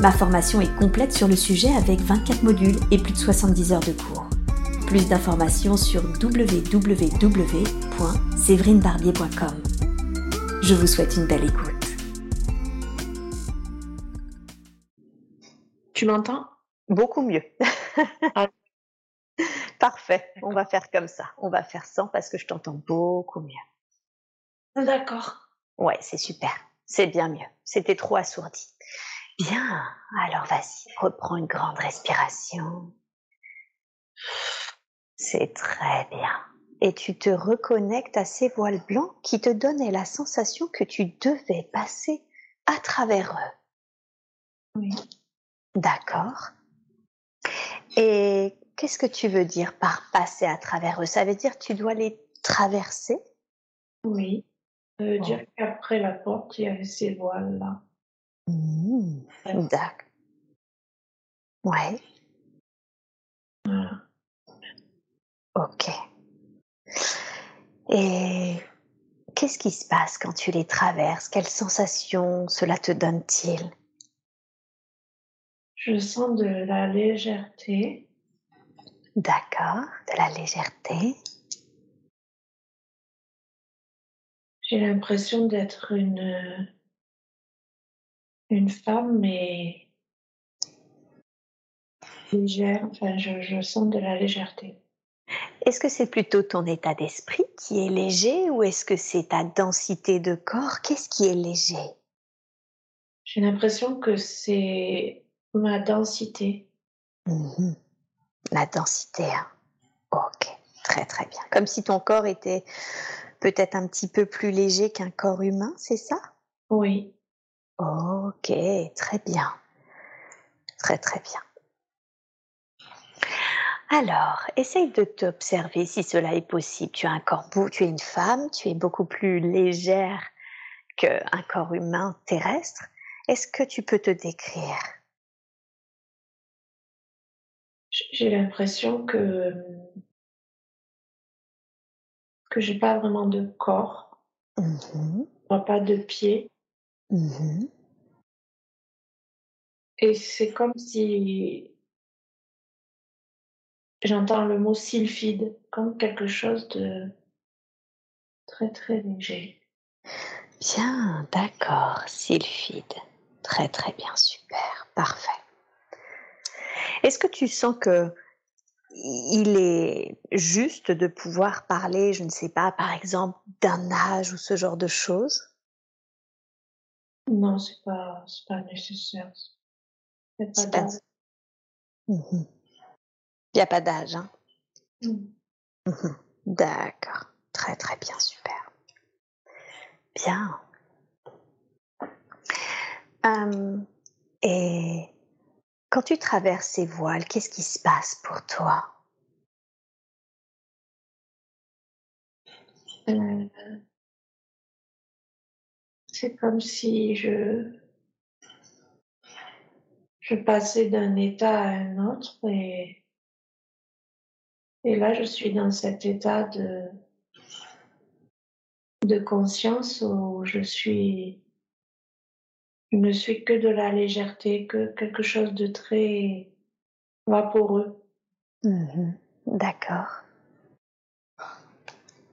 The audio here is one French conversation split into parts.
Ma formation est complète sur le sujet avec 24 modules et plus de 70 heures de cours. Plus d'informations sur www.séverinebarbier.com. Je vous souhaite une belle écoute. Tu m'entends? Beaucoup mieux. Ah. Parfait, on va faire comme ça. On va faire sans parce que je t'entends beaucoup mieux. D'accord. Ouais, c'est super. C'est bien mieux. C'était trop assourdi. Bien, alors vas-y, reprends une grande respiration. C'est très bien. Et tu te reconnectes à ces voiles blancs qui te donnaient la sensation que tu devais passer à travers eux. Oui. D'accord. Et qu'est-ce que tu veux dire par passer à travers eux? Ça veut dire que tu dois les traverser? Oui. Ça veut dire qu'après la porte, il y avait ces voiles-là. Mmh. D'accord. Ouais. Ok. Et qu'est-ce qui se passe quand tu les traverses? Quelles sensations cela te donne-t-il? Je sens de la légèreté. D'accord, de la légèreté. J'ai l'impression d'être une une femme, mais légère, enfin, je, je sens de la légèreté. Est-ce que c'est plutôt ton état d'esprit qui est léger ou est-ce que c'est ta densité de corps? Qu'est-ce qui est léger? J'ai l'impression que c'est ma densité. Mmh La densité, hein. Ok, très très bien. Comme si ton corps était peut-être un petit peu plus léger qu'un corps humain, c'est ça? Oui. Ok, très bien. Très très bien. Alors, essaye de t'observer si cela est possible. Tu as un corps beau, tu es une femme, tu es beaucoup plus légère qu'un corps humain terrestre. Est-ce que tu peux te décrire? J'ai l'impression que que j'ai pas vraiment de corps, mmh pas de pieds. Mmh Et c'est comme si j'entends le mot sylphide, comme quelque chose de très très léger. Bien, d'accord, sylphide. Très très bien, super, parfait. Est-ce que tu sens que il est juste de pouvoir parler, je ne sais pas, par exemple, d'un âge ou ce genre de choses? Non, c'est pas, c'est pas nécessaire. Il n'y a pas C'est pas- d'âge. Mhm. Il n'y a pas d'âge, hein Mm. Mhm. D'accord, très très bien, super. Bien. Et quand tu traverses ces voiles, qu'est-ce qui se passe pour toi? Euh, c'est comme si je je passais d'un état à un autre et et là je suis dans cet état de de conscience où je suis je ne suis que de la légèreté, que quelque chose de très vaporeux. Mhm. D'accord.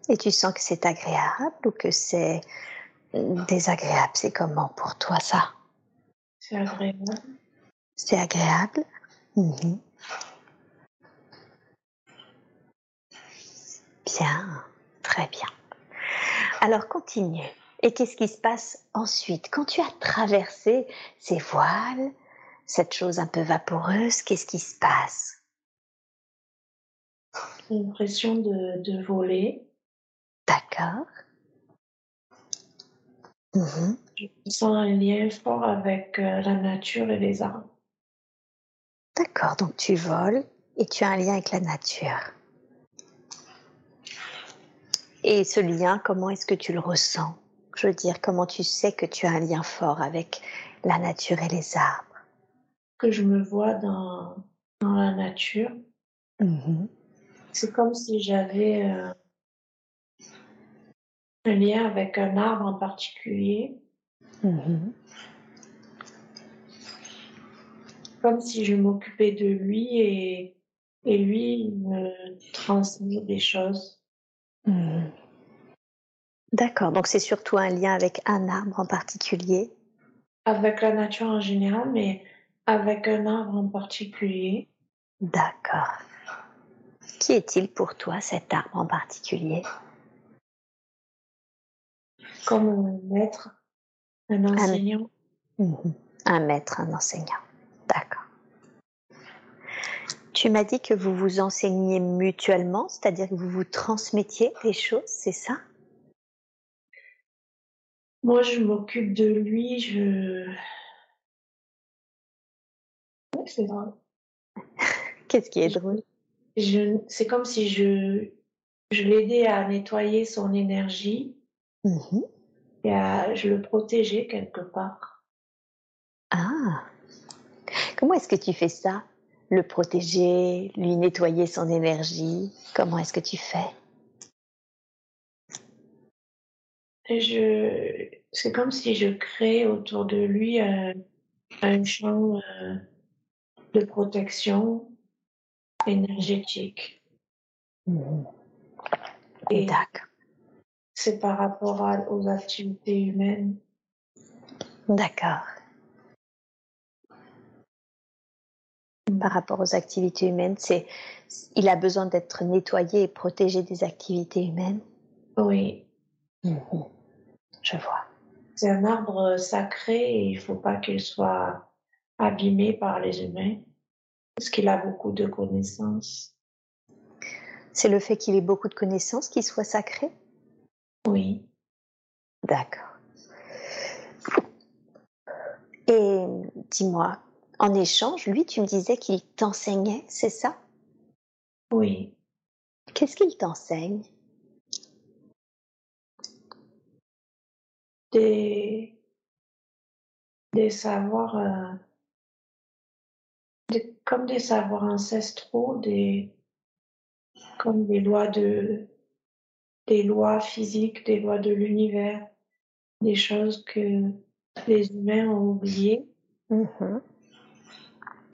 Et tu sens que c'est agréable ou que c'est désagréable C'est comment pour toi ça? C'est agréable. C'est agréable? Mhm. Bien, très bien. Alors continue. Et qu'est-ce qui se passe ensuite? Quand tu as traversé ces voiles, cette chose un peu vaporeuse, qu'est-ce qui se passe? L'impression de, de voler. D'accord. Je sens un lien fort avec euh, la nature et les arbres. D'accord, donc tu voles et tu as un lien avec la nature. Et ce lien, comment est-ce que tu le ressens? Je veux dire, comment tu sais que tu as un lien fort avec la nature et les arbres? Que je me vois dans, dans la nature. Mhm. C'est comme si j'avais euh, un lien avec un arbre en particulier. Mhm. Comme si je m'occupais de lui et, et lui il me transmet des choses. Mhm. D'accord, donc c'est surtout un lien avec un arbre en particulier? Avec la nature en général, mais avec un arbre en particulier. D'accord. Qui est-il pour toi, cet arbre en particulier? Comme un maître, un enseignant. Mhm. Un maître, un enseignant. D'accord. Tu m'as dit que vous vous enseigniez mutuellement, c'est-à-dire que vous vous transmettiez des choses, c'est ça? Moi, je m'occupe de lui, je... C'est drôle. Qu'est-ce qui est drôle? Je... C'est comme si je, je l'aidais à nettoyer son énergie Mhm. Et à... je le protégeais quelque part. Ah Comment est-ce que tu fais ça? Le protéger, lui nettoyer son énergie Comment est-ce que tu fais? Je... C'est comme si je créais autour de lui un, un champ euh, de protection énergétique. Mhm. Et D'accord. C'est par rapport à- aux activités humaines. D'accord. Par rapport aux activités humaines, c'est il a besoin d'être nettoyé et protégé des activités humaines? Oui, Mhm. Je vois. c'est un arbre sacré et il faut pas qu'il soit abîmé par les humains parce qu'il a beaucoup de connaissances. C'est le fait qu'il ait beaucoup de connaissances qui soit sacré? Oui, D'accord. Et dis-moi, en échange, lui, tu me disais qu'il t'enseignait, c'est ça? Oui. Qu'est-ce qu'il t'enseigne? Des, des savoirs, euh, comme des savoirs ancestraux, des, comme des lois de, des lois physiques, des lois de l'univers, des choses que les humains ont oubliées. Mhm.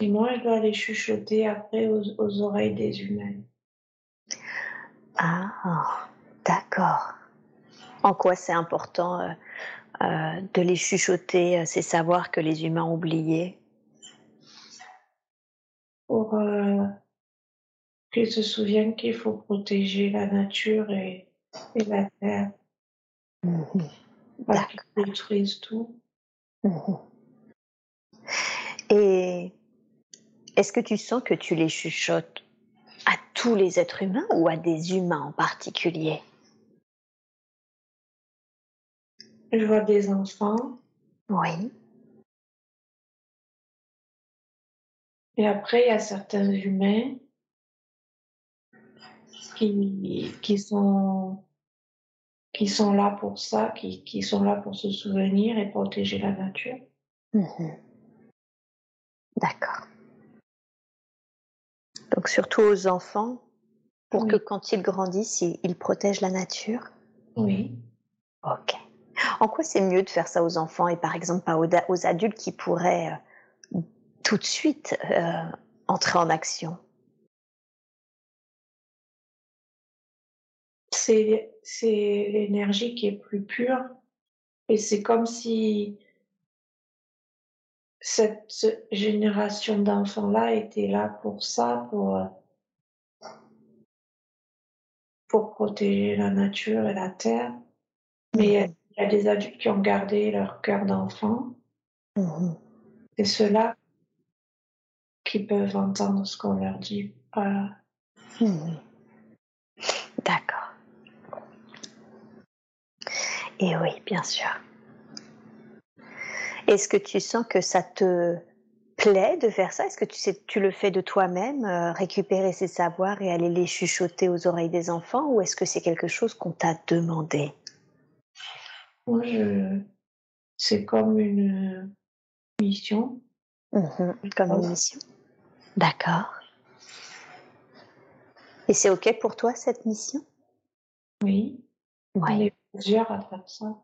Et moi, je dois les chuchoter après aux, aux oreilles des humains. Ah, d'accord. En quoi c'est important euh, euh, de les chuchoter, euh, ces savoirs que les humains ont oubliés? Pour euh, qu'ils se souviennent qu'il faut protéger la nature et, et la terre, qu'ils détruisent tout. Et est-ce que tu sens que tu les chuchotes à tous les êtres humains ou à des humains en particulier? Je vois des enfants Oui. et après, il y a certains humains qui, qui sont qui sont là pour ça, qui, qui sont là pour se souvenir et protéger la nature. Mhm. D'accord. Donc surtout aux enfants, pour Oui. que quand ils grandissent, ils, ils protègent la nature? Oui. Ok. En quoi c'est mieux de faire ça aux enfants et par exemple pas aux adultes qui pourraient euh, tout de suite euh, entrer en action? C'est c'est l'énergie qui est plus pure et c'est comme si cette ce- génération d'enfants-là était là pour ça, pour, pour protéger la nature et la terre. Mais il y a- Mhm. il y a des adultes qui ont gardé leur cœur d'enfant. Mhm. C'est ceux-là qui peuvent entendre ce qu'on leur dit. Voilà. Mhm. D'accord. Et oui, bien sûr. Est-ce que tu sens que ça te plaît de faire ça? Est-ce que tu, sais, tu le fais de toi-même, euh, récupérer ces savoirs et aller les chuchoter aux oreilles des enfants Ou est-ce que c'est quelque chose qu'on t'a demandé? Moi, je... c'est comme une mission. Mhm, comme une mission. D'accord. Et c'est OK pour toi, cette mission? Oui. Oui. Plusieurs à faire ça.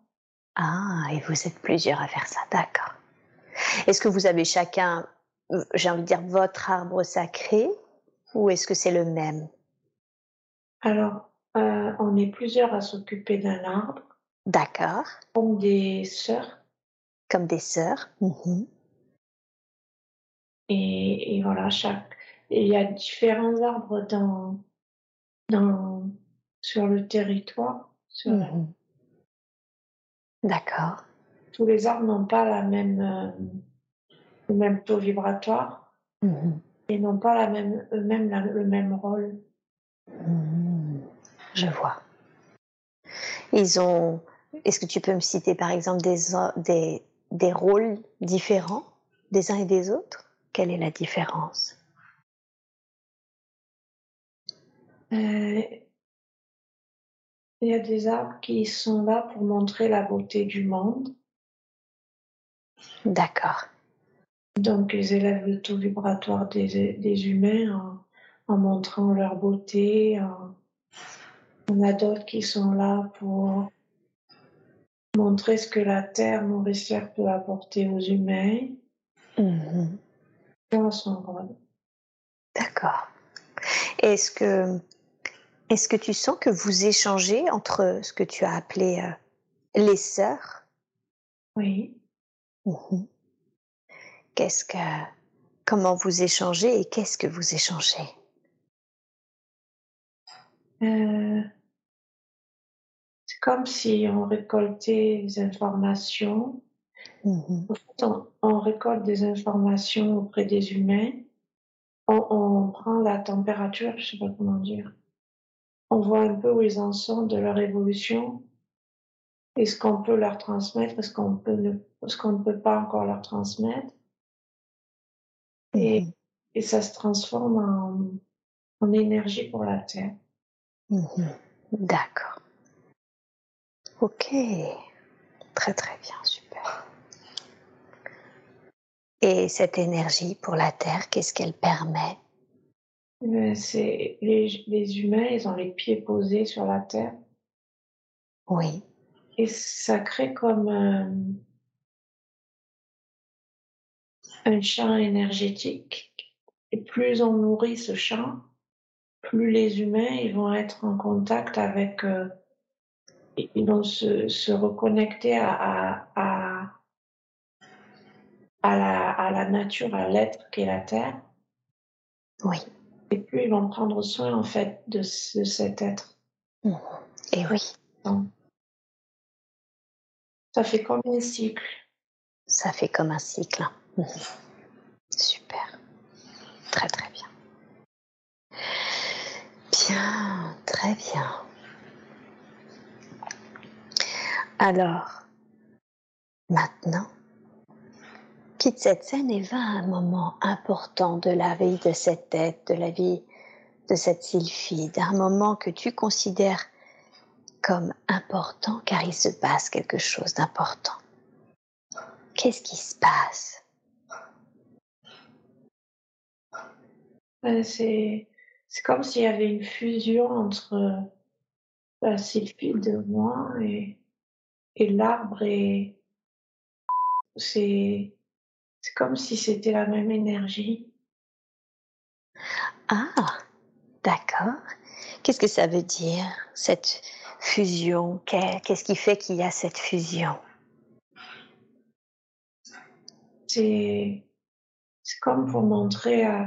Ah, et vous êtes plusieurs à faire ça, d'accord. Est-ce que vous avez chacun, euh, j'ai envie de dire, votre arbre sacré ou est-ce que c'est le même? Alors, euh, on est plusieurs à s'occuper d'un arbre, D'accord. comme des sœurs. Comme des sœurs. Mhm. Et, et voilà, chaque. Il y a différents arbres dans, dans, sur le territoire. Sur la- Mhm. D'accord. Tous les arbres n'ont pas la même, euh, le même taux vibratoire Mhm. et n'ont pas la même, eux-mêmes la- le même rôle. Mhm. Je vois. Ils ont. Est-ce que tu peux me citer par exemple des, des, des rôles différents des uns et des autres? Quelle est la différence? Euh, il y a des arbres qui sont là pour montrer la beauté du monde. D'accord. Donc, ils élèvent le taux vibratoire des, des humains en, en montrant leur beauté. en- On a d'autres qui sont là pour montrer ce que la terre nourricière peut apporter aux humains. Mhm. A son rôle. D'accord. Est-ce que, est-ce que tu sens que vous échangez entre ce que tu as appelé euh, les sœurs? Oui. Mhm. Qu'est-ce que, comment vous échangez et qu'est-ce que vous échangez? Euh, c'est comme si on récoltait des informations. Mhm. En fait, on, on récolte des informations auprès des humains. On, on prend la température, je sais pas comment dire. On voit un peu où ils en sont de leur évolution. Et ce qu'on peut leur transmettre, et ce qu'on peut ne, ce qu'on ne peut pas encore leur transmettre. Et, Mhm. et ça se transforme en, en énergie pour la Terre. Mhm. D'accord. Ok. Très très bien, super. Et cette énergie pour la Terre, qu'est-ce qu'elle permet c'est les, les humains, ils ont les pieds posés sur la terre Oui. et ça crée comme un, un champ énergétique. Et plus on nourrit ce champ, plus les humains ils vont être en contact avec, euh, ils vont se, se reconnecter à, à, à, à la, à la nature, à l'être qu'est la terre. Oui. Et plus ils vont prendre soin en fait de, ce- de cet être. Et oui, Donc, ça fait comme un cycle. ça fait comme un cycle. hein. Super. Très très bien. Bien, très bien. Alors, maintenant, quitte cette scène et va à un moment important de la vie de cette tête, de la vie de cette sylphide, un moment que tu considères comme important car il se passe quelque chose d'important. Qu'est-ce qui se passe? Euh, C'est comme s'il y avait une fusion entre la sylphide de moi et, et l'arbre et c'est c'est comme si c'était la même énergie. Ah, d'accord. Qu'est-ce que ça veut dire, cette fusion? Qu'est- Qu'est-ce qui fait qu'il y a cette fusion? C'est comme pour montrer à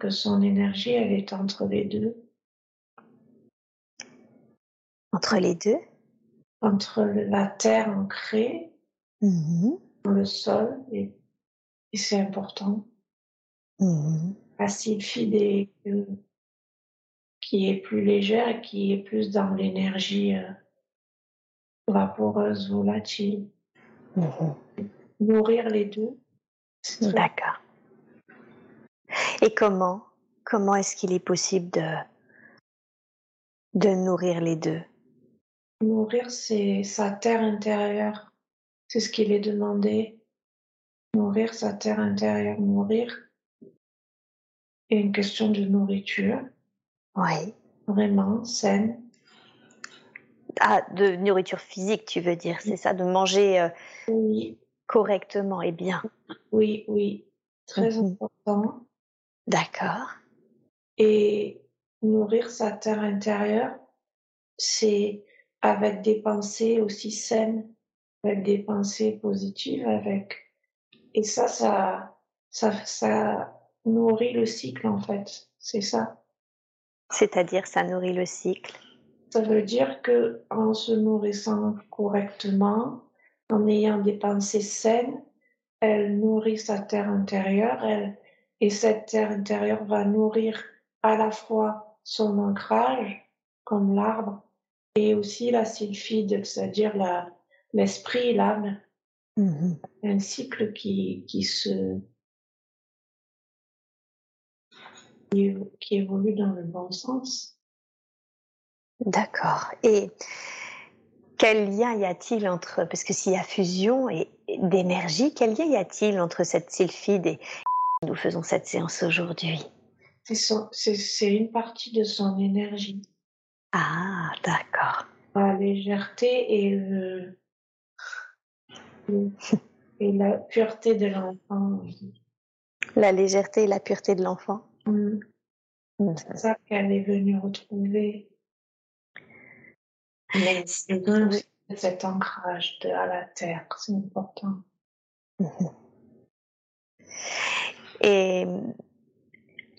que son énergie elle est entre les deux, entre les deux? Entre la terre ancrée Mhm, dans le sol et, et c'est important. La sylphide est, euh, qui est plus légère qui est plus dans l'énergie euh, vaporeuse, volatile. Mhm. Nourrir les deux, D'accord. Et comment Comment est-ce qu'il est possible de, de nourrir les deux? Nourrir, c'est sa terre intérieure. C'est ce qu'il est demandé. Nourrir sa terre intérieure. Nourrir est une question de nourriture. Oui. Vraiment saine. Ah, de nourriture physique, tu veux dire, c'est ça, de manger euh, Oui, correctement et bien. oui, oui. Très Mhm. important. D'accord. Et nourrir sa terre intérieure, c'est avec des pensées aussi saines, avec des pensées positives, avec et ça, ça, ça, ça nourrit le cycle en fait. C'est ça. C'est-à-dire, ça nourrit le cycle. Ça veut dire que en se nourrissant correctement, en ayant des pensées saines, elle nourrit sa terre intérieure, elle, et cette terre intérieure va nourrir à la fois son ancrage, comme l'arbre, et aussi la sylphide, c'est-à-dire l'esprit, l'âme, Mhm. un cycle qui, qui se, qui, évolue dans le bon sens. D'accord. Et quel lien y a-t-il entre, parce que s'il y a fusion et et d'énergie, quel lien y a-t-il entre cette sylphide et nous faisons cette séance aujourd'hui? C'est une partie de son énergie. Ah, d'accord. La légèreté et le- et la pureté de l'enfant. La légèreté et la pureté de l'enfant. Mm. C'est ça qu'elle est venue retrouver. Mais Oui. cet ancrage de, à la terre, c'est important. Mhm. Et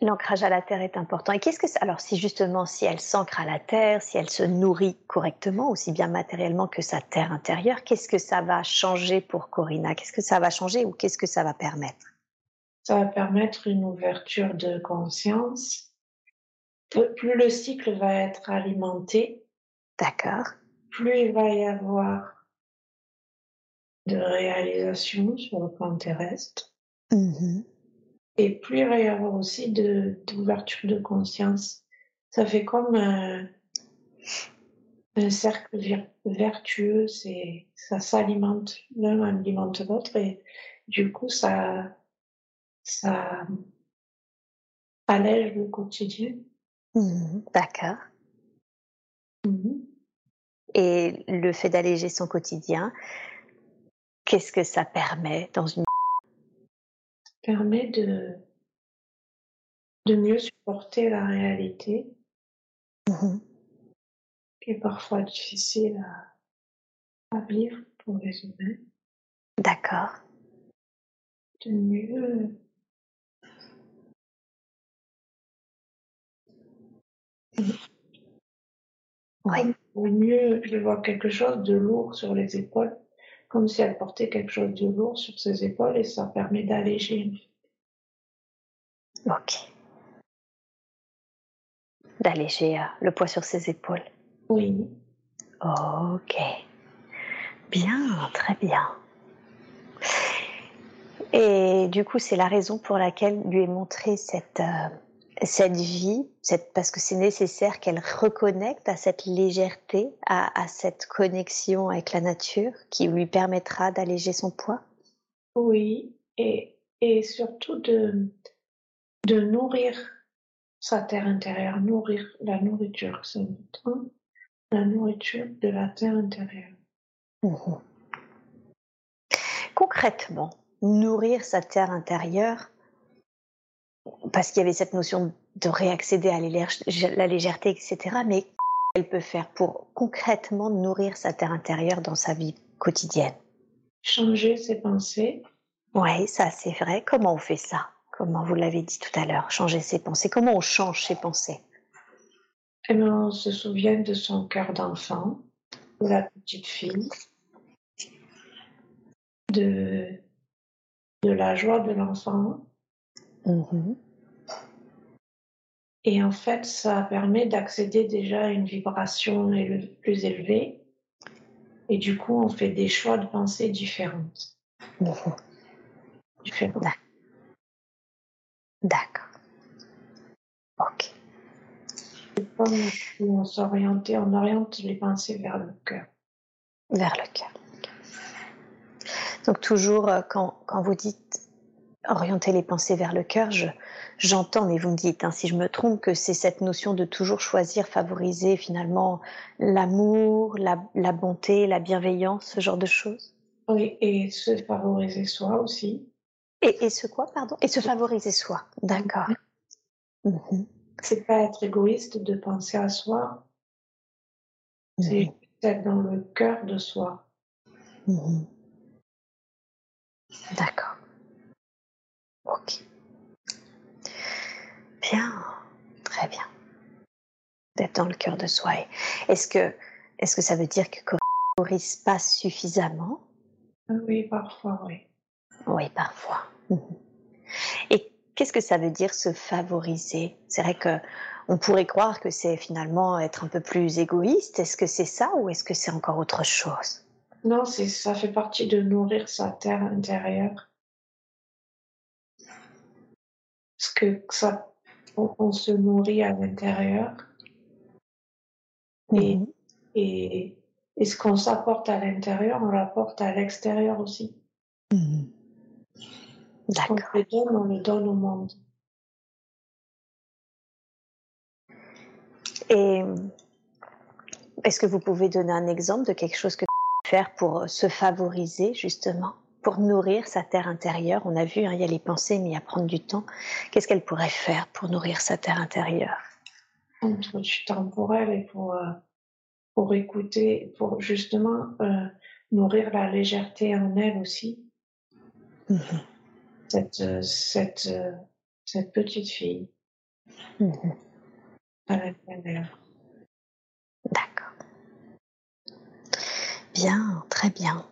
l'ancrage à la terre est important. Et qu'est-ce que ça Alors, si justement, si elle s'ancre à la terre, si elle se nourrit correctement, aussi bien matériellement que sa terre intérieure, qu'est-ce que ça va changer pour Corinna Qu'est-ce que ça va changer ou qu'est-ce que ça va permettre? Ça va permettre une ouverture de conscience. Plus le cycle va être alimenté, D'accord. plus il va y avoir de réalisation sur le plan terrestre. Mhm. Et plus il va y avoir aussi d'ouverture de conscience. Ça fait comme un, un cercle vertueux, c'est, ça s'alimente, l'un alimente l'autre et du coup ça, ça allège le quotidien. Mhm. D'accord. Mhm. Et le fait d'alléger son quotidien, qu'est-ce que ça permet dans une Permet de, de mieux supporter la réalité Mhm. qui est parfois difficile à, à vivre pour les humains. D'accord. De mieux Oui. Au mieux, je vois quelque chose de lourd sur les épaules, comme si elle portait quelque chose de lourd sur ses épaules et ça permet d'alléger. Ok. D'alléger euh, le poids sur ses épaules. Oui, Ok. Bien, très bien. Et du coup, c'est la raison pour laquelle lui est montrée cette, euh, cette vie, cette, parce que c'est nécessaire qu'elle reconnecte à cette légèreté, à, à cette connexion avec la nature qui lui permettra d'alléger son poids. oui, et, et surtout de, de nourrir sa terre intérieure, nourrir la nourriture, c'est la nourriture de la terre intérieure. Mhm. Concrètement, nourrir sa terre intérieure, parce qu'il y avait cette notion de réaccéder à la légèreté, etc. Mais elle peut faire pour concrètement nourrir sa terre intérieure dans sa vie quotidienne? Changer ses pensées, Oui, ça c'est vrai. Comment on fait ça? Comment vous l'avez dit tout à l'heure, changer ses pensées. Comment on change ses pensées? Et bien on se souvient de son cœur d'enfant, de la petite fille, de, de la joie de l'enfant, Et en fait, ça permet d'accéder déjà à une vibration plus élevée. Et du coup, on fait des choix de pensée différentes. Mhm. différents. D'accord. Ok. Comme si on s'orientait, on oriente les pensées vers le cœur. Vers le cœur. Donc toujours euh, quand, quand vous dites orienter les pensées vers le cœur, je, j'entends, mais vous me dites hein, si je me trompe, que c'est cette notion de toujours choisir, favoriser finalement l'amour, la, la bonté, la bienveillance, ce genre de choses? Oui, et se favoriser soi aussi. Et, et ce quoi, pardon? Et se favoriser soi. D'accord. Mhm. C'est pas être égoïste de penser à soi. C'est Mhm. être dans le cœur de soi. Mhm. D'accord. Ok. Bien, très bien. D'être dans le cœur de soi. Est-ce que, est-ce que ça veut dire que favorise pas suffisamment? Ah Oui, parfois, oui. Oui, parfois. Mhm. Et qu'est-ce que ça veut dire se favoriser? C'est vrai que on pourrait croire que c'est finalement être un peu plus égoïste. Est-ce que c'est ça ou est-ce que c'est encore autre chose? Non, c'est, ça fait partie de nourrir sa terre intérieure. Parce que ça, on, on se nourrit à l'intérieur Et- Mhm. et, et ce qu'on s'apporte à l'intérieur, on l'apporte à l'extérieur aussi. Qu'on D'accord. se donne, on le donne au monde. Et est-ce que vous pouvez donner un exemple de quelque chose que faire pour se favoriser justement, pour nourrir sa terre intérieure On a vu, hein, il y a les pensées, mais il y a prendre du temps. Qu'est-ce qu'elle pourrait faire pour nourrir sa terre intérieure? Entre du temps pour elle et pour, euh, pour écouter, pour justement euh, nourrir la légèreté en elle aussi. Mhm. Cette, euh, cette, cette petite fille Mhm. à l'intérieur. D'accord. Bien, très bien.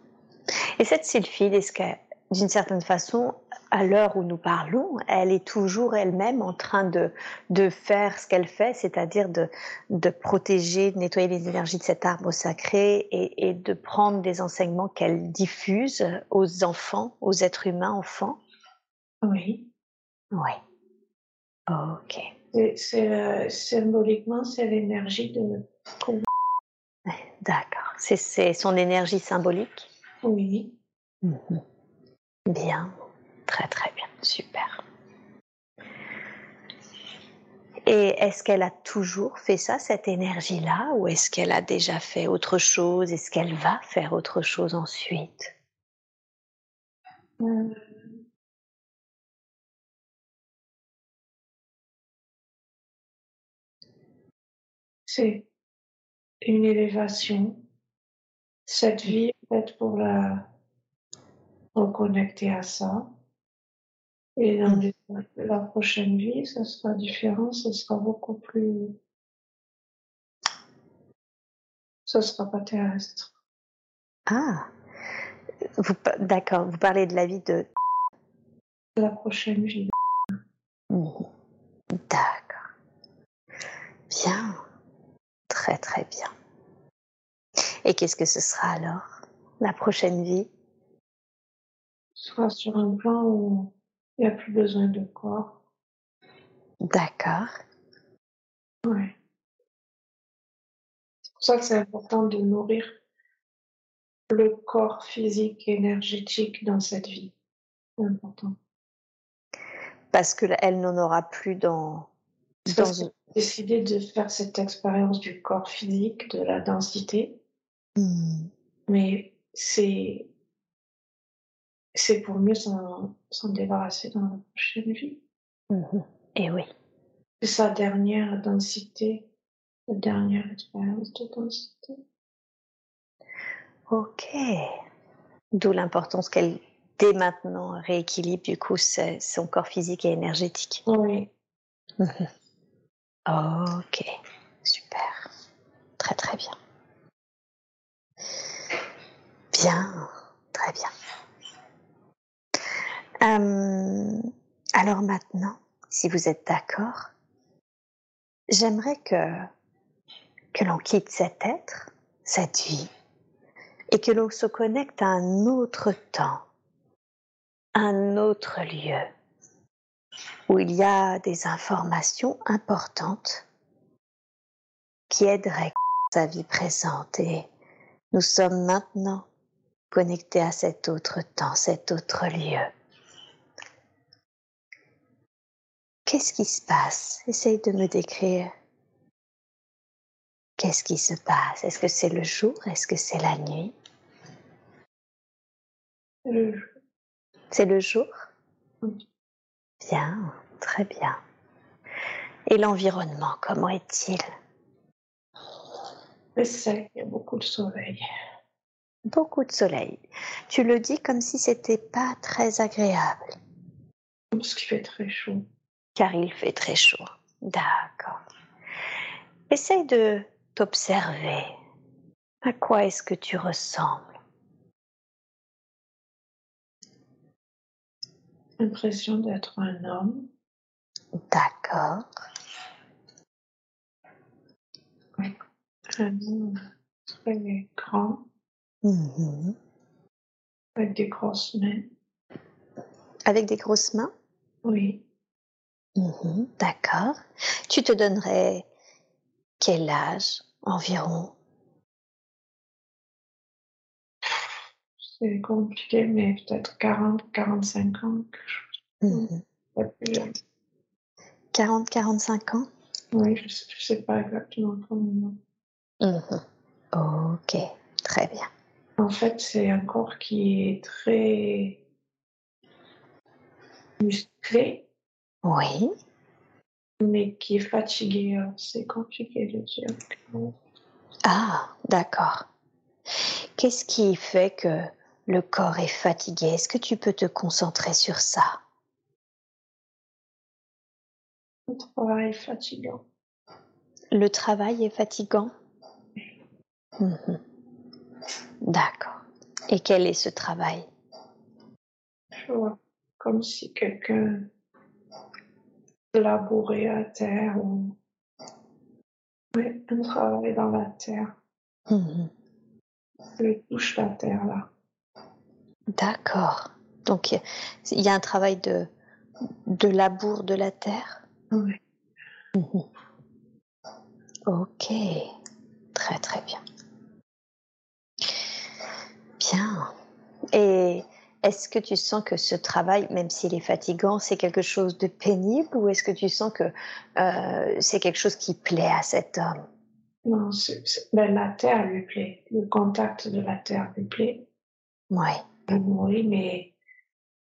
Et cette Sylphide, est-ce qu'elle, d'une certaine façon, à l'heure où nous parlons, elle est toujours elle-même en train de, de faire ce qu'elle fait, c'est-à-dire de, de protéger, de nettoyer les énergies de cet arbre sacré et, et de prendre des enseignements qu'elle diffuse aux enfants, aux êtres humains enfants? Oui. Oui. Ok. C'est, euh, symboliquement, c'est l'énergie de. D'accord. C'est, c'est son énergie symbolique? Oui. Mhm. Bien, très très bien, super. Et est-ce qu'elle a toujours fait ça, cette énergie-là, ou est-ce qu'elle a déjà fait autre chose? Est-ce qu'elle va faire autre chose ensuite? Euh, c'est une élévation. Cette vie est faite pour la reconnecter à ça. Et dans Mm. les- la prochaine vie, ça sera différent, ça sera beaucoup plus. Ça sera pas terrestre. Ah, d'accord, vous parlez de la vie de... La prochaine vie. Mhm. D'accord. Bien, très très bien. Et qu'est-ce que ce sera alors, la prochaine vie? Sera sur un plan où il n'y a plus besoin de corps. D'accord. Ouais. C'est pour ça que c'est important de nourrir le corps physique et énergétique dans cette vie. C'est important. Parce qu'elle n'en aura plus dans... Dans j'ai décidé de faire cette expérience du corps physique, de la densité, Mais c'est c'est pour mieux s'en débarrasser dans la prochaine vie. Mhm. Et oui. C'est sa dernière densité, la dernière expérience de densité. Ok. D'où l'importance qu'elle, dès maintenant, rééquilibre du coup son corps physique et énergétique. Oui, Mhm. Ok. Super. Très très bien. Bien. Très bien. Euh, alors maintenant, si vous êtes d'accord, j'aimerais que, que l'on quitte cet être, cette vie, et que l'on se connecte à un autre temps, un autre lieu. où il y a des informations importantes qui aideraient sa vie présente et nous sommes maintenant connectés à cet autre temps, cet autre lieu. Qu'est-ce qui se passe? Essaye de me décrire. Qu'est-ce qui se passe? Est-ce que c'est le jour? Est-ce que c'est la nuit? Le jour. C'est le jour? Oui. Bien, très bien. Et l'environnement, comment est-il? Sec, il y a beaucoup de soleil. Beaucoup de soleil. Tu le dis comme si c'était pas très agréable, Parce qu'il fait très chaud. car il fait très chaud. D'accord. Essaye de t'observer. À quoi est-ce que tu ressembles? L'impression d'être un homme. D'accord. Un homme très grand, Mhm. avec des grosses mains. Avec des grosses mains? Oui. Mhm. D'accord. Tu te donnerais quel âge environ? C'est compliqué, mais peut-être 40, 45 ans, quelque chose. Pas plus jeune. 40-45 ans? Oui, je sais, je sais pas exactement comment. Mhm. Ok, très bien. En fait, c'est un corps qui est très musclé, Oui. mais qui est fatigué. Alors, C'est compliqué de dire. Ah, d'accord. Qu'est-ce qui fait que le corps est fatigué? Est-ce que tu peux te concentrer sur ça? Le travail est fatigant. Le travail est fatigant? Mhm. D'accord. Et quel est ce travail? Je vois comme si quelqu'un labourait à terre ou oui, un travail dans la terre. Mhm. Je touche la terre là. D'accord. Donc il y- a un travail de, de labour de la terre? Oui. Ok, très très bien. Bien. Et est-ce que tu sens que ce travail, même s'il est fatigant, c'est quelque chose de pénible ou est-ce que tu sens que euh, c'est quelque chose qui plaît à cet homme? Non, c'est, c'est- ben, la terre lui plaît. Le contact de la terre lui plaît. Oui, nourrit, mais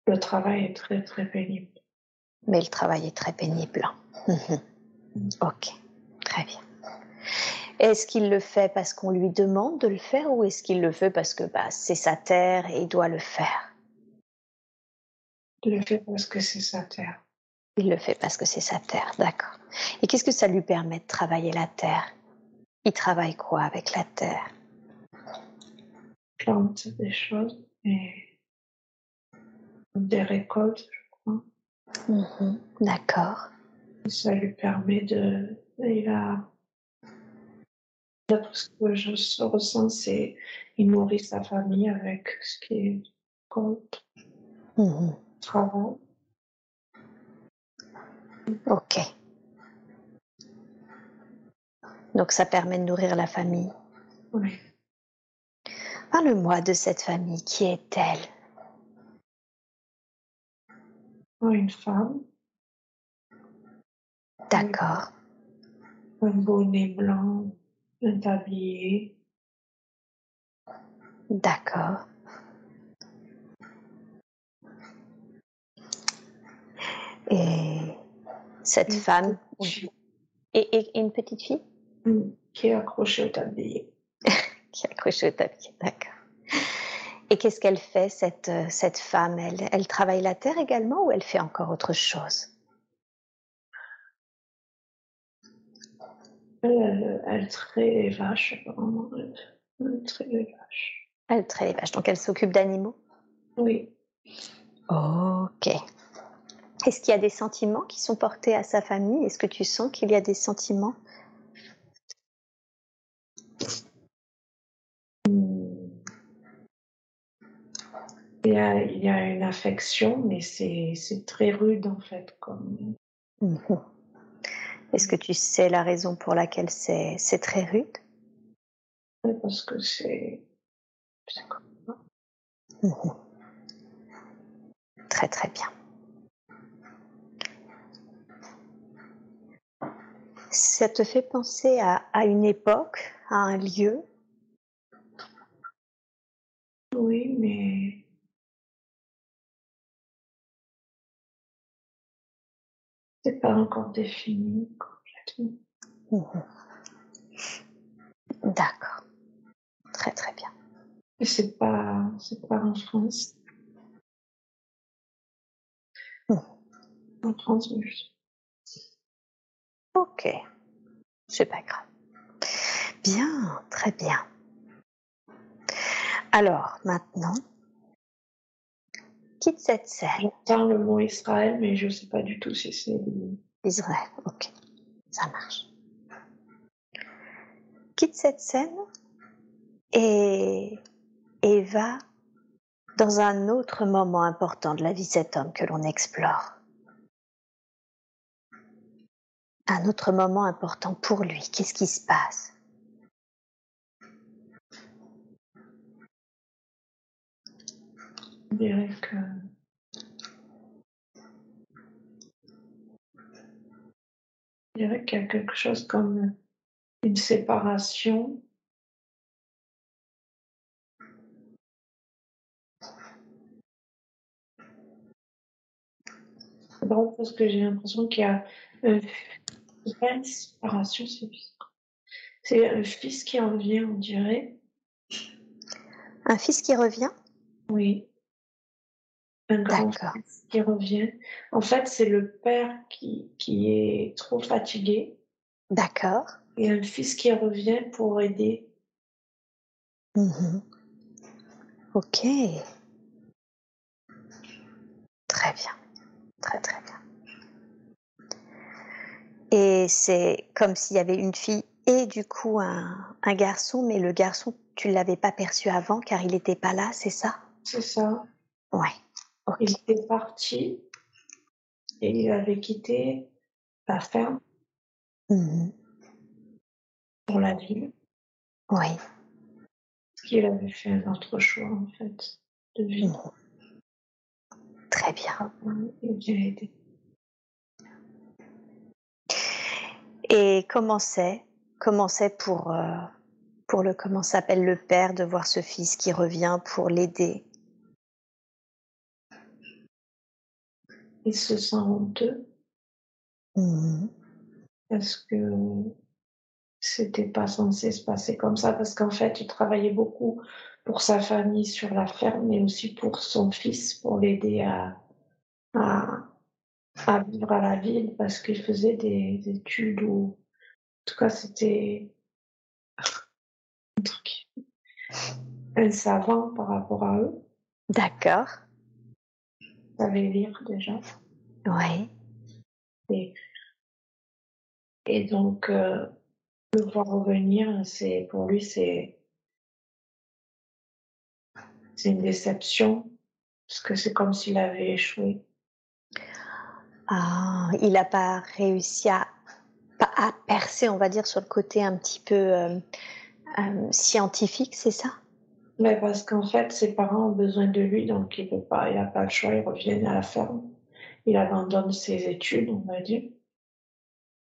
le travail est très très pénible. mais le travail est très pénible. Ok, très bien. Est-ce qu'il le fait parce qu'on lui demande de le faire ou est-ce qu'il le fait parce que bah, c'est sa terre et il doit le faire? Il le fait parce que c'est sa terre. Il le fait parce que c'est sa terre, d'accord. Et qu'est-ce que ça lui permet de travailler la terre? Il travaille quoi avec la terre? Plante des choses et des récoltes, je crois. Mhm, D'accord. Ça lui permet de. Il a. D'après ce que je ressens, c'est il nourrit sa famille avec ce qui récolte, Mhm, travail. Ok. Donc ça permet de nourrir la famille. Oui. Parle-moi de cette famille. Qui est-elle? Une femme, D'accord. un bonnet blanc, un tablier, D'accord. Et cette Une femme et, et une petite fille Mm, qui est accrochée au tablier. qui est accrochée au tapis. D'accord. Et qu'est-ce qu'elle fait, cette, euh, cette femme? Elle, elle travaille la terre également ou elle fait encore autre chose? Elle, elle, traite les vaches, apparemment. Elle, elle traite les vaches. Elle traite les vaches, donc elle s'occupe d'animaux? Oui. Ok. Est-ce qu'il y a des sentiments qui sont portés à sa famille? Est-ce que tu sens qu'il y a des sentiments? Mm. Il y a, il y a une affection, mais c'est très rude en fait. Comme... Mhm. Est-ce que tu sais la raison pour laquelle c'est c'est très rude? Parce que c'est. Très très bien. Ça te fait penser à, à une époque, à un lieu? Oui, mais c'est pas encore défini complètement. Mhm. D'accord. Très très bien. Et c'est pas c'est pas en France. Mhm. En France, je- Ok. C'est pas grave. Bien, très bien. Alors, maintenant, quitte cette scène. j'entends le mot Israël, mais je sais pas du tout si c'est Israël, ok. Ça marche. Quitte cette scène et, et va dans un autre moment important de la vie de cet homme que l'on explore. Un autre moment important pour lui. Qu'est-ce qui se passe? On dirait que on dirait qu'il y a quelque chose comme une séparation. C'est drôle parce que j'ai l'impression qu'il y a pas une séparation, c'est c'est un fils qui en vient, on dirait. Un fils qui revient? Oui. Un grand D'accord. fils qui revient. En fait, c'est le père qui, qui est trop fatigué D'accord. et un fils qui revient pour aider. Mhm. Ok. Très bien. Très très bien. Et c'est comme s'il y avait une fille et du coup un, un garçon, mais le garçon, tu l'avais pas perçu avant car il n'était pas là, c'est ça? C'est ça. Ouais. Il était parti et il avait quitté la ferme Mhm. pour la ville. Oui. Parce qu'il avait fait un autre choix, en fait, de vie. Mhm. Très bien. Aider. Et comment c'est Comment c'est pour, euh, pour le, comment s'appelle le père de voir ce fils qui revient pour l'aider? Il se sent honteux Mhm. parce que c'était pas censé se passer comme ça parce qu'en fait, il travaillait beaucoup pour sa famille sur la ferme, mais aussi pour son fils, pour l'aider à, à, à vivre à la ville parce qu'il faisait des, des études ou, en tout cas, c'était un truc, un savant par rapport à eux. D'accord. Il savait lire déjà. Oui. Et, et donc, euh, le voir revenir, c'est, pour lui, c'est, c'est une déception parce que c'est comme s'il avait échoué. Ah, il n'a pas réussi à, à percer, on va dire, sur le côté un petit peu euh, euh, scientifique, c'est ça? Mais parce qu'en fait, ses parents ont besoin de lui, donc il peut pas, il n'a pas le choix, il revient à la ferme. Il abandonne ses études, on va dire.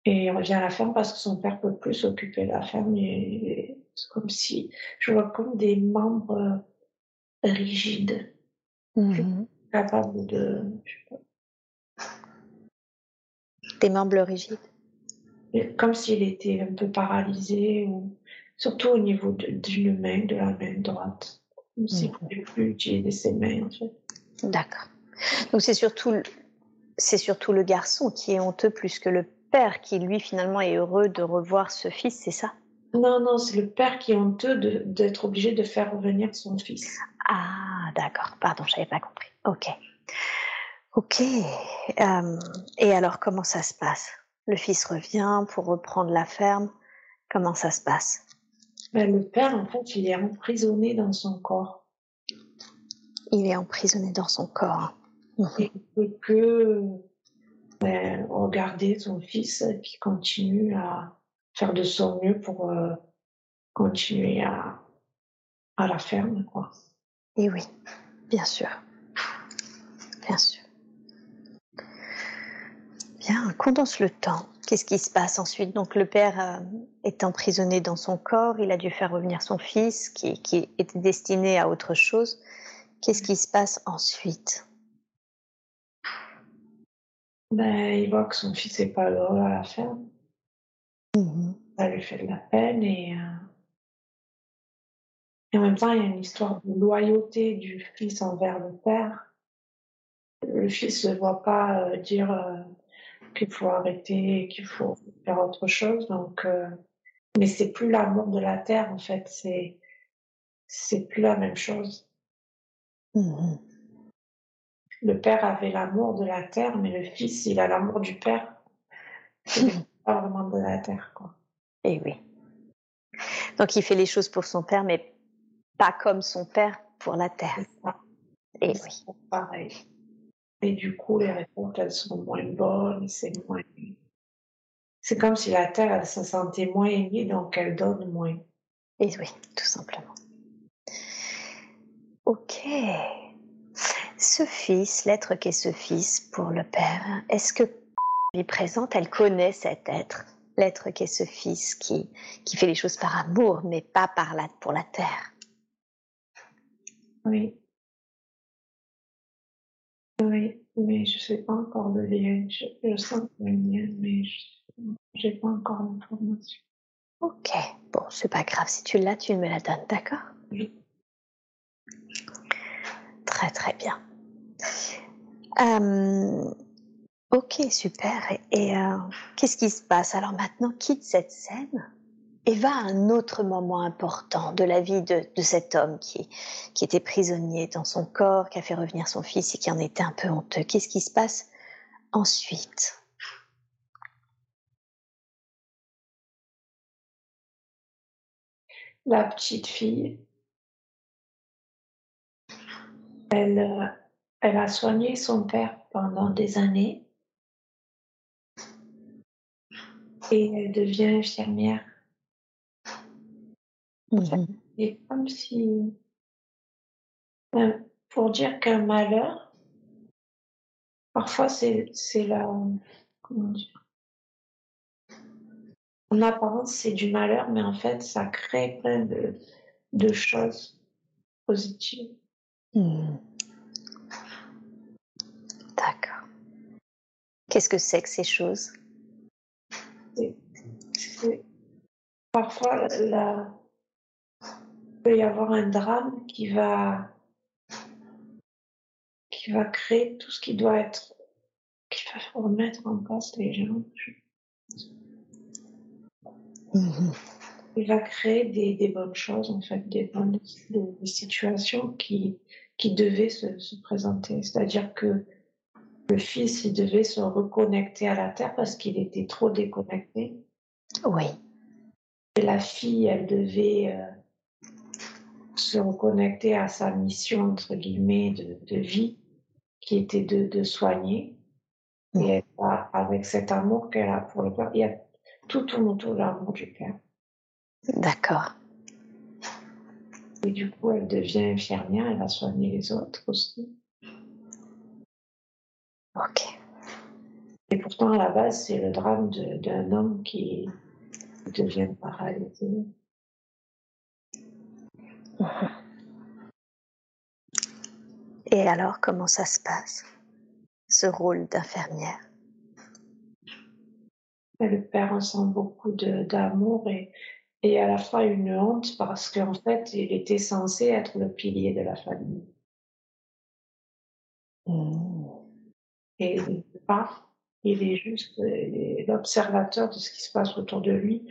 Et il revient à la ferme parce que son père peut plus s'occuper de la ferme. Et, c'est comme si, je vois comme des membres rigides, Mhm. capables de, je sais pas, Des membres rigides. comme s'il était un peu paralysé, ou surtout au niveau de- d'une main, de la main droite. Comme s'il Mhm. pouvait plus utiliser ses mains, en fait. D'accord. Donc c'est surtout, le- c'est surtout le garçon qui est honteux plus que le père qui, lui, finalement, est heureux de revoir ce fils, c'est ça? Non, non, c'est le père qui est honteux de- d'être obligé de faire revenir son fils. Ah, d'accord. Pardon, j'avais pas compris. Ok. Ok. Euh, et alors, comment ça se passe? Le fils revient pour reprendre la ferme. Comment ça se passe? Mais le père, en fait, il est emprisonné dans son corps. Il est emprisonné dans son corps. Il ne peut que ben, regarder son fils qui continue à faire de son mieux pour euh, continuer à, à la ferme. Quoi. Et oui, bien sûr. Bien sûr. Bien, condense le temps. Qu'est-ce qui se passe ensuite? Donc le père euh, est emprisonné dans son corps, il a dû faire revenir son fils qui, qui était destiné à autre chose. Qu'est-ce qui se passe ensuite? Ben, Il voit que son fils n'est pas heureux à la ferme. Mmh Ça lui fait de la peine et, euh, et en même temps il y a une histoire de loyauté du fils envers le père. Le fils ne voit pas euh, dire qu'il faut arrêter, qu'il faut faire autre chose. Donc, euh, mais c'est plus l'amour de la terre en fait, c'est c'est plus la même chose. Mmh le père avait l'amour de la terre, mais le fils, il a l'amour du père. pas vraiment de la terre, quoi. Et eh oui. Donc il fait les choses pour son père, mais pas comme son père pour la terre. Et eh oui. Pareil. Et du coup, les réponses, elles sont moins bonnes, c'est moins. C'est comme si la Terre, elle se sentait moins aimée, donc elle donne moins. Et oui, tout simplement. Ok. Ce fils, l'être qu'est ce fils pour le Père, est-ce que lui présente, elle connaît cet être, l'être qu'est ce fils qui, qui fait les choses par amour, mais pas par la, pour la terre Oui. Oui, mais je sais pas encore le lien. Je, je sens le lien, mais je n'ai pas encore l'information. Ok, bon, c'est pas grave. Si tu l'as, tu me la donnes, d'accord? Oui. Très, très bien. Euh, ok, super. Et euh, qu'est-ce qui se passe? Alors maintenant, quitte cette scène et va à un autre moment important de la vie de, cet homme qui, était prisonnier dans son corps, qui a fait revenir son fils et qui en était un peu honteux. Qu'est-ce qui se passe ensuite? La petite fille, elle, elle a soigné son père pendant des années et elle devient infirmière c'est comme si, euh, pour dire qu'un malheur, parfois c'est, c'est la, comment dire, en apparence c'est du malheur, mais en fait ça crée plein de, de choses positives. Mmh. D'accord. Qu'est-ce que c'est que ces choses? Parfois, la, peut y avoir un drame qui va qui va créer tout ce qui doit être qui va remettre en place les gens. Mmh Il va créer des, des, bonnes choses en fait, des bonnes des, situations qui qui devaient se, se présenter. C'est-à-dire que le fils il devait se reconnecter à la terre parce qu'il était trop déconnecté. Oui. Et la fille, elle devait euh, se reconnecter à sa mission, entre guillemets, de, vie, qui était de, de soigner. Et avec cet amour qu'elle a pour le Père, il y a tout tourne autour de l'amour du Père. D'accord. Et du coup, elle devient infirmière, elle va soigner les autres aussi. Ok. Et pourtant, à la base, c'est le drame d'un homme qui devient paralysé. Et alors, comment ça se passe, ce rôle d'infirmière? Le père ressent beaucoup d'amour et, et à la fois une honte parce qu'en fait, il était censé être le pilier de la famille. Mmh. Et il ne pas. Il est juste l'observateur de ce qui se passe autour de lui,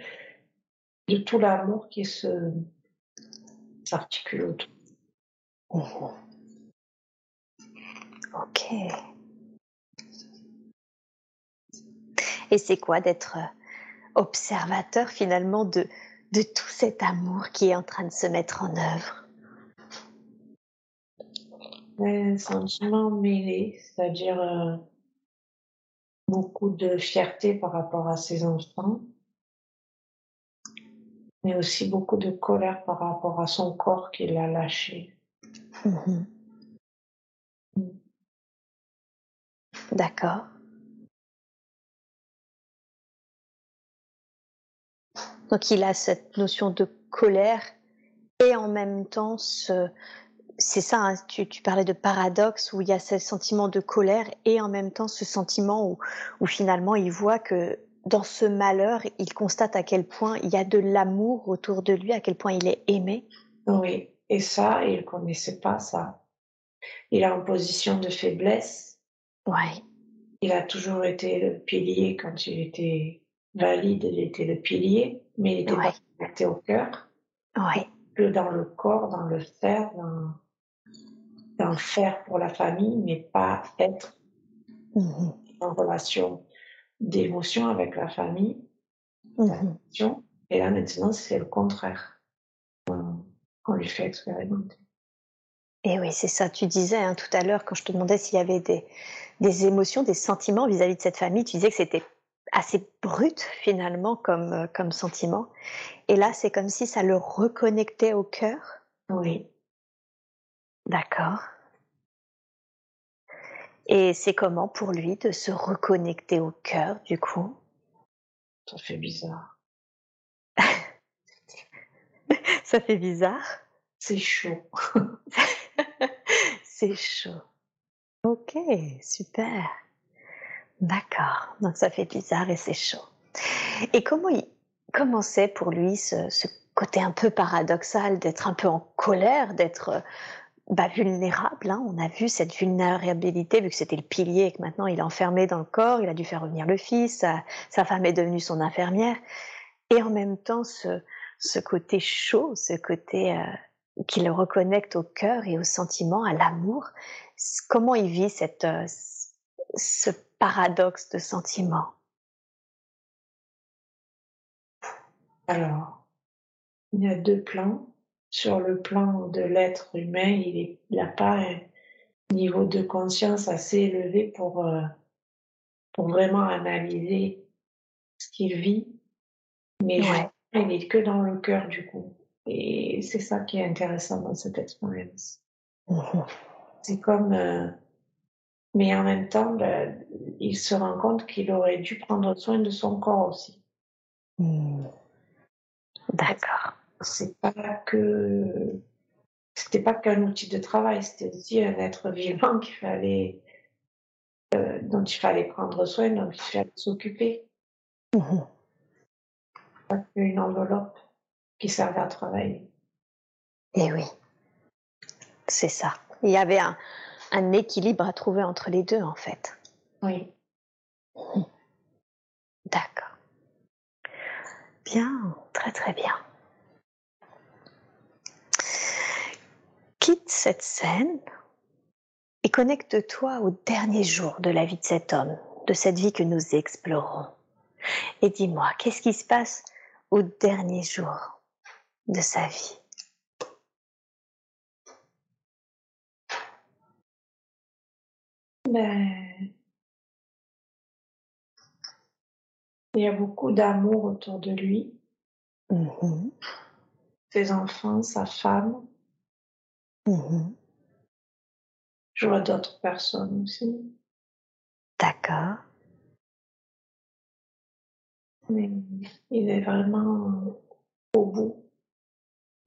de tout l'amour qui se s'articule autour. Mmh. Ok. Et c'est quoi d'être euh, observateur finalement de, de tout cet amour qui est en train de se mettre en œuvre? Un sentiment mêlé, c'est-à-dire euh, beaucoup de fierté par rapport à ses enfants, mais aussi beaucoup de colère par rapport à son corps qu'il a lâché. Mhm. D'accord. Donc il a cette notion de colère et en même temps ce, c'est ça, hein, tu, tu, parlais de paradoxe où il y a ce sentiment de colère et en même temps ce sentiment où, où finalement il voit que dans ce malheur, il constate à quel point il y a de l'amour autour de lui, à quel point il est aimé. Oui, et ça, il ne connaissait pas ça. Il est en position de faiblesse. Ouais. Il a toujours été le pilier quand il était valide, il était le pilier, mais il était Ouais. pas connecté au cœur, Ouais. que dans le corps, dans le faire, dans, dans le faire pour la famille, mais pas être Mhm. en relation d'émotion avec la famille. Mhm. Et là, maintenant, c'est le contraire qu'on lui fait expérimenter. Et oui, c'est ça. Tu disais hein, tout à l'heure, quand je te demandais s'il y avait des, des émotions, des sentiments vis-à-vis de cette famille, tu disais que c'était assez brut finalement comme, euh, comme sentiment. Et là, c'est comme si ça le reconnectait au cœur. Oui. D'accord. Et c'est comment pour lui de se reconnecter au cœur, du coup? Ça fait bizarre. Ça fait bizarre? C'est chaud. c'est chaud. Ok, super. D'accord. Donc ça fait bizarre et c'est chaud. Et comment il, comment c'est pour lui ce, ce côté un peu paradoxal d'être un peu en colère, d'être bah, vulnérable. Hein. On a vu cette vulnérabilité, vu que c'était le pilier et que maintenant il est enfermé dans le corps, il a dû faire revenir le fils, sa, femme est devenue son infirmière. Et en même temps, ce, côté chaud, ce côté euh, qui le reconnecte au cœur et au sentiment, à l'amour. Comment il vit cette, euh, ce paradoxe de sentiment? Alors, il y a deux plans. Sur le plan de l'être humain, il n'a pas un niveau de conscience assez élevé pour, euh, pour vraiment analyser ce qu'il vit. Mais ouais. il n'est que dans le cœur du coup. Et c'est ça qui est intéressant dans cette expérience. Mmh. C'est comme... Euh, mais en même temps, il se rend compte qu'il aurait dû prendre soin de son corps aussi. Mmh. D'accord. C'est pas que c'était pas qu'un outil de travail, c'était aussi un être vivant qu'il fallait euh, dont il fallait prendre soin, dont il fallait s'occuper. Mmh. Pas qu'une enveloppe qui servait à travailler. Et oui, c'est ça. Il y avait un, un équilibre à trouver entre les deux en fait. Oui. D'accord. Bien, très très bien. Quitte cette scène et connecte-toi au dernier jour de la vie de cet homme, de cette vie que nous explorons. Et dis-moi, qu'est-ce qui se passe au dernier jour de sa vie? Ben, il y a beaucoup d'amour autour de lui, Mhm. ses enfants, sa femme. Mhm. Je vois d'autres personnes aussi. D'accord. Mais il est vraiment au bout.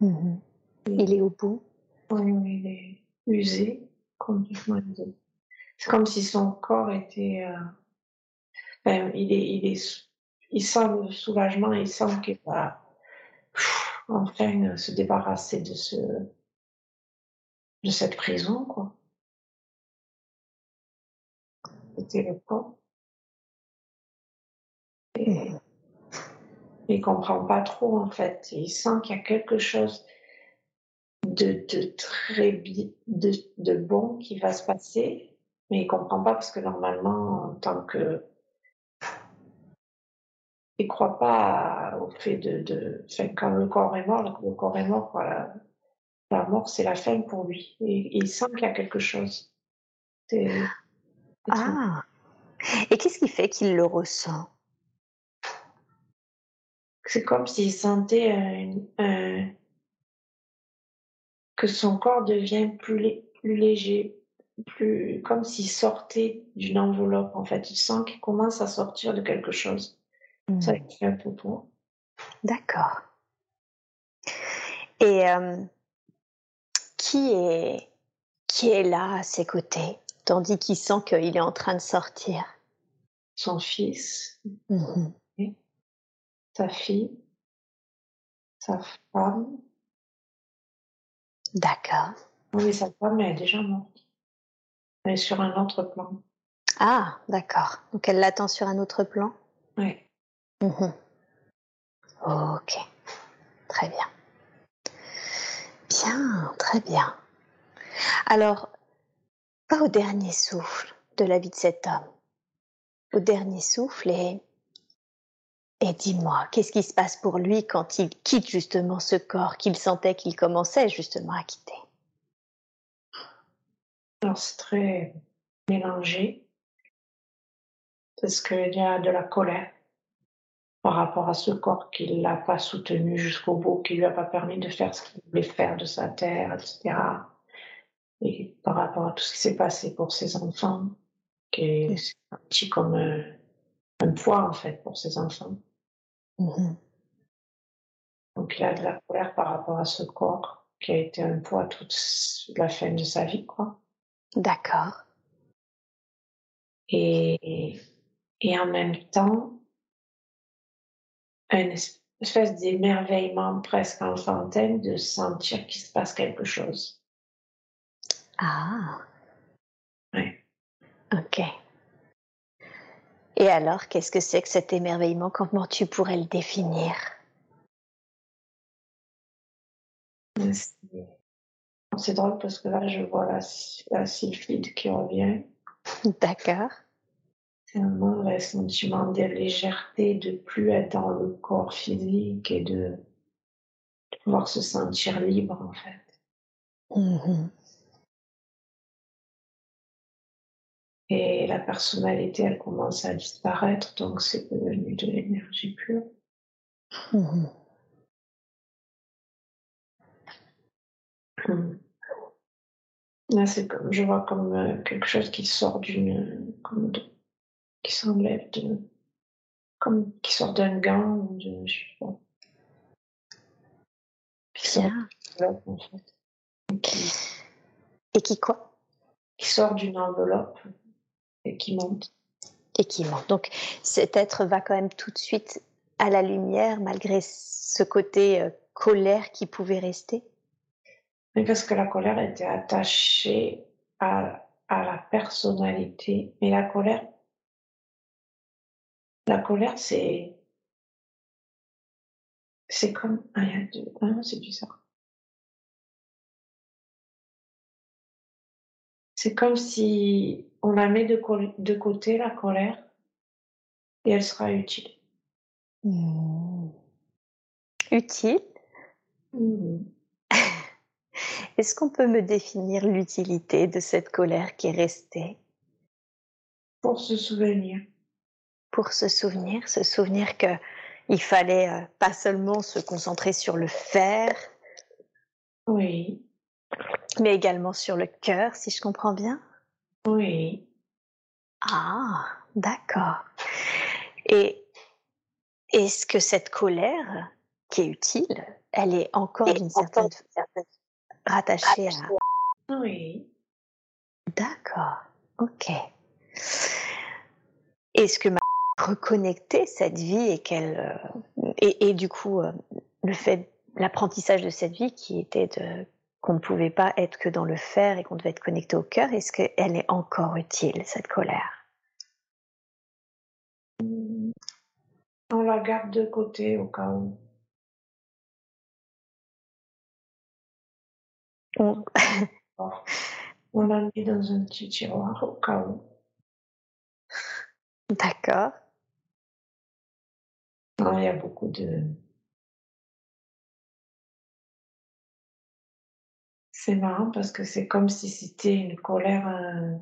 Mhm. Il est au bout. Oui, il est usé, complètement usé. C'est comme si son corps était. euh, ben, il est, il est, il sent le soulagement, il sent qu'il va enfin euh, se débarrasser de ce, de cette prison, quoi. C'était le corps. Et il comprend pas trop, en fait. Il sent qu'il y a quelque chose de, de très de, de bon qui va se passer, mais il comprend pas parce que normalement, en tant que il croit pas au fait de, de enfin, quand le corps est mort, le corps est mort, voilà. La mort, c'est la fin pour lui. Et, il sent qu'il y a quelque chose. ah. Et qu'est-ce qui fait qu'il le ressent? C'est comme s'il sentait que son corps devient plus, plus léger, plus comme s'il sortait d'une enveloppe. En fait, il sent qu'il commence à sortir de quelque chose. Ça mmh. fait un peu pour. D'accord. Et euh, qui est qui est là à ses côtés, tandis qu'il sent qu'il est en train de sortir Son fils, mmh sa fille, sa femme. D'accord. Oui, sa femme est déjà morte. Elle est sur un autre plan. Ah, d'accord. Donc elle l'attend sur un autre plan? Oui. Mmh ok. Très bien. Bien, très bien. Alors, pas au dernier souffle de la vie de cet homme. Au dernier souffle et, et dis-moi, qu'est-ce qui se passe pour lui quand il quitte justement ce corps qu'il sentait qu'il commençait justement à quitter? C'est très mélangé parce qu'il y a de la colère par rapport à ce corps qui ne l'a pas soutenu jusqu'au bout, qui lui a pas permis de faire ce qu'il voulait faire de sa terre, etc. Et par rapport à tout ce qui s'est passé pour ses enfants, qui est un petit comme un, poids en fait pour ses enfants. Mm-hmm. Donc il a de la colère par rapport à ce corps qui a été un poids toute la fin de sa vie, quoi. D'accord. Et, et en même temps, une espèce d'émerveillement presque enfantin de sentir qu'il se passe quelque chose. Ah. Oui. Ok. Et alors, qu'est-ce que c'est que cet émerveillement? Comment tu pourrais le définir? C'est drôle parce que là, je vois la, la sylphide qui revient. D'accord. Vraiment le sentiment de légèreté, de plus être dans le corps physique et de, pouvoir se sentir libre en fait. Mmh et la personnalité, elle commence à disparaître, donc c'est devenu de l'énergie pure. Mmh hum. Là, c'est comme, je vois comme euh, quelque chose qui sort d'une, comme qui s'enlève de, comme qui sort d'un gant ou de, je sais pas. Bien. en fait. Et qui quoi? Qui sort d'une enveloppe et qui monte. Et qui monte. Donc cet être va quand même tout de suite à la lumière malgré ce côté euh, colère qui pouvait rester? Mais parce que la colère était attachée à, à la personnalité. Mais la colère la colère, c'est. C'est comme. Ah, il y a deux. Ah non, c'est bizarre. C'est comme si on la met de, de côté, la colère, et elle sera utile. Mmh. Utile? Mmh. Est-ce qu'on peut me définir l'utilité de cette colère qui est restée? Pour se souvenir pour se souvenir, se souvenir que il fallait euh, pas seulement se concentrer sur le faire, oui, mais également sur le cœur, si je comprends bien. Oui. Ah, d'accord. Et est-ce que cette colère, qui est utile, elle est encore d'une certaine rattachée à. Oui. D'accord. Ok. Est-ce que ma reconnecter cette vie et qu'elle euh, et, et, du coup euh, le fait l'apprentissage de cette vie qui était de qu'on ne pouvait pas être que dans le faire et qu'on devait être connecté au cœur est-ce qu'elle est encore utile cette colère? On la garde de côté au cas où. On, on la met dans un petit tiroir au cas où. D'accord non, il y a beaucoup de C'est marrant parce que c'est comme si c'était une colère. euh,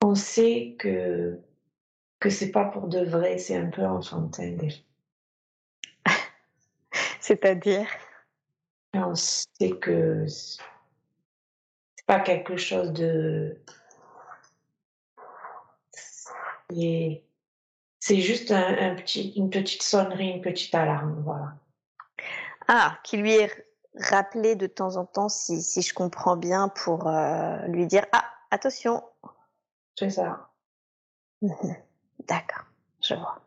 On sait que que c'est pas pour de vrai, c'est un peu enfantin des fois. C'est-à-dire? Et on sait que c'est pas quelque chose de. C'est juste un, un petit, une petite sonnerie, une petite alarme, voilà. Ah, qui lui est rappelé de temps en temps, si, si je comprends bien, pour euh, lui dire Ah, attention C'est ça. D'accord, je vois.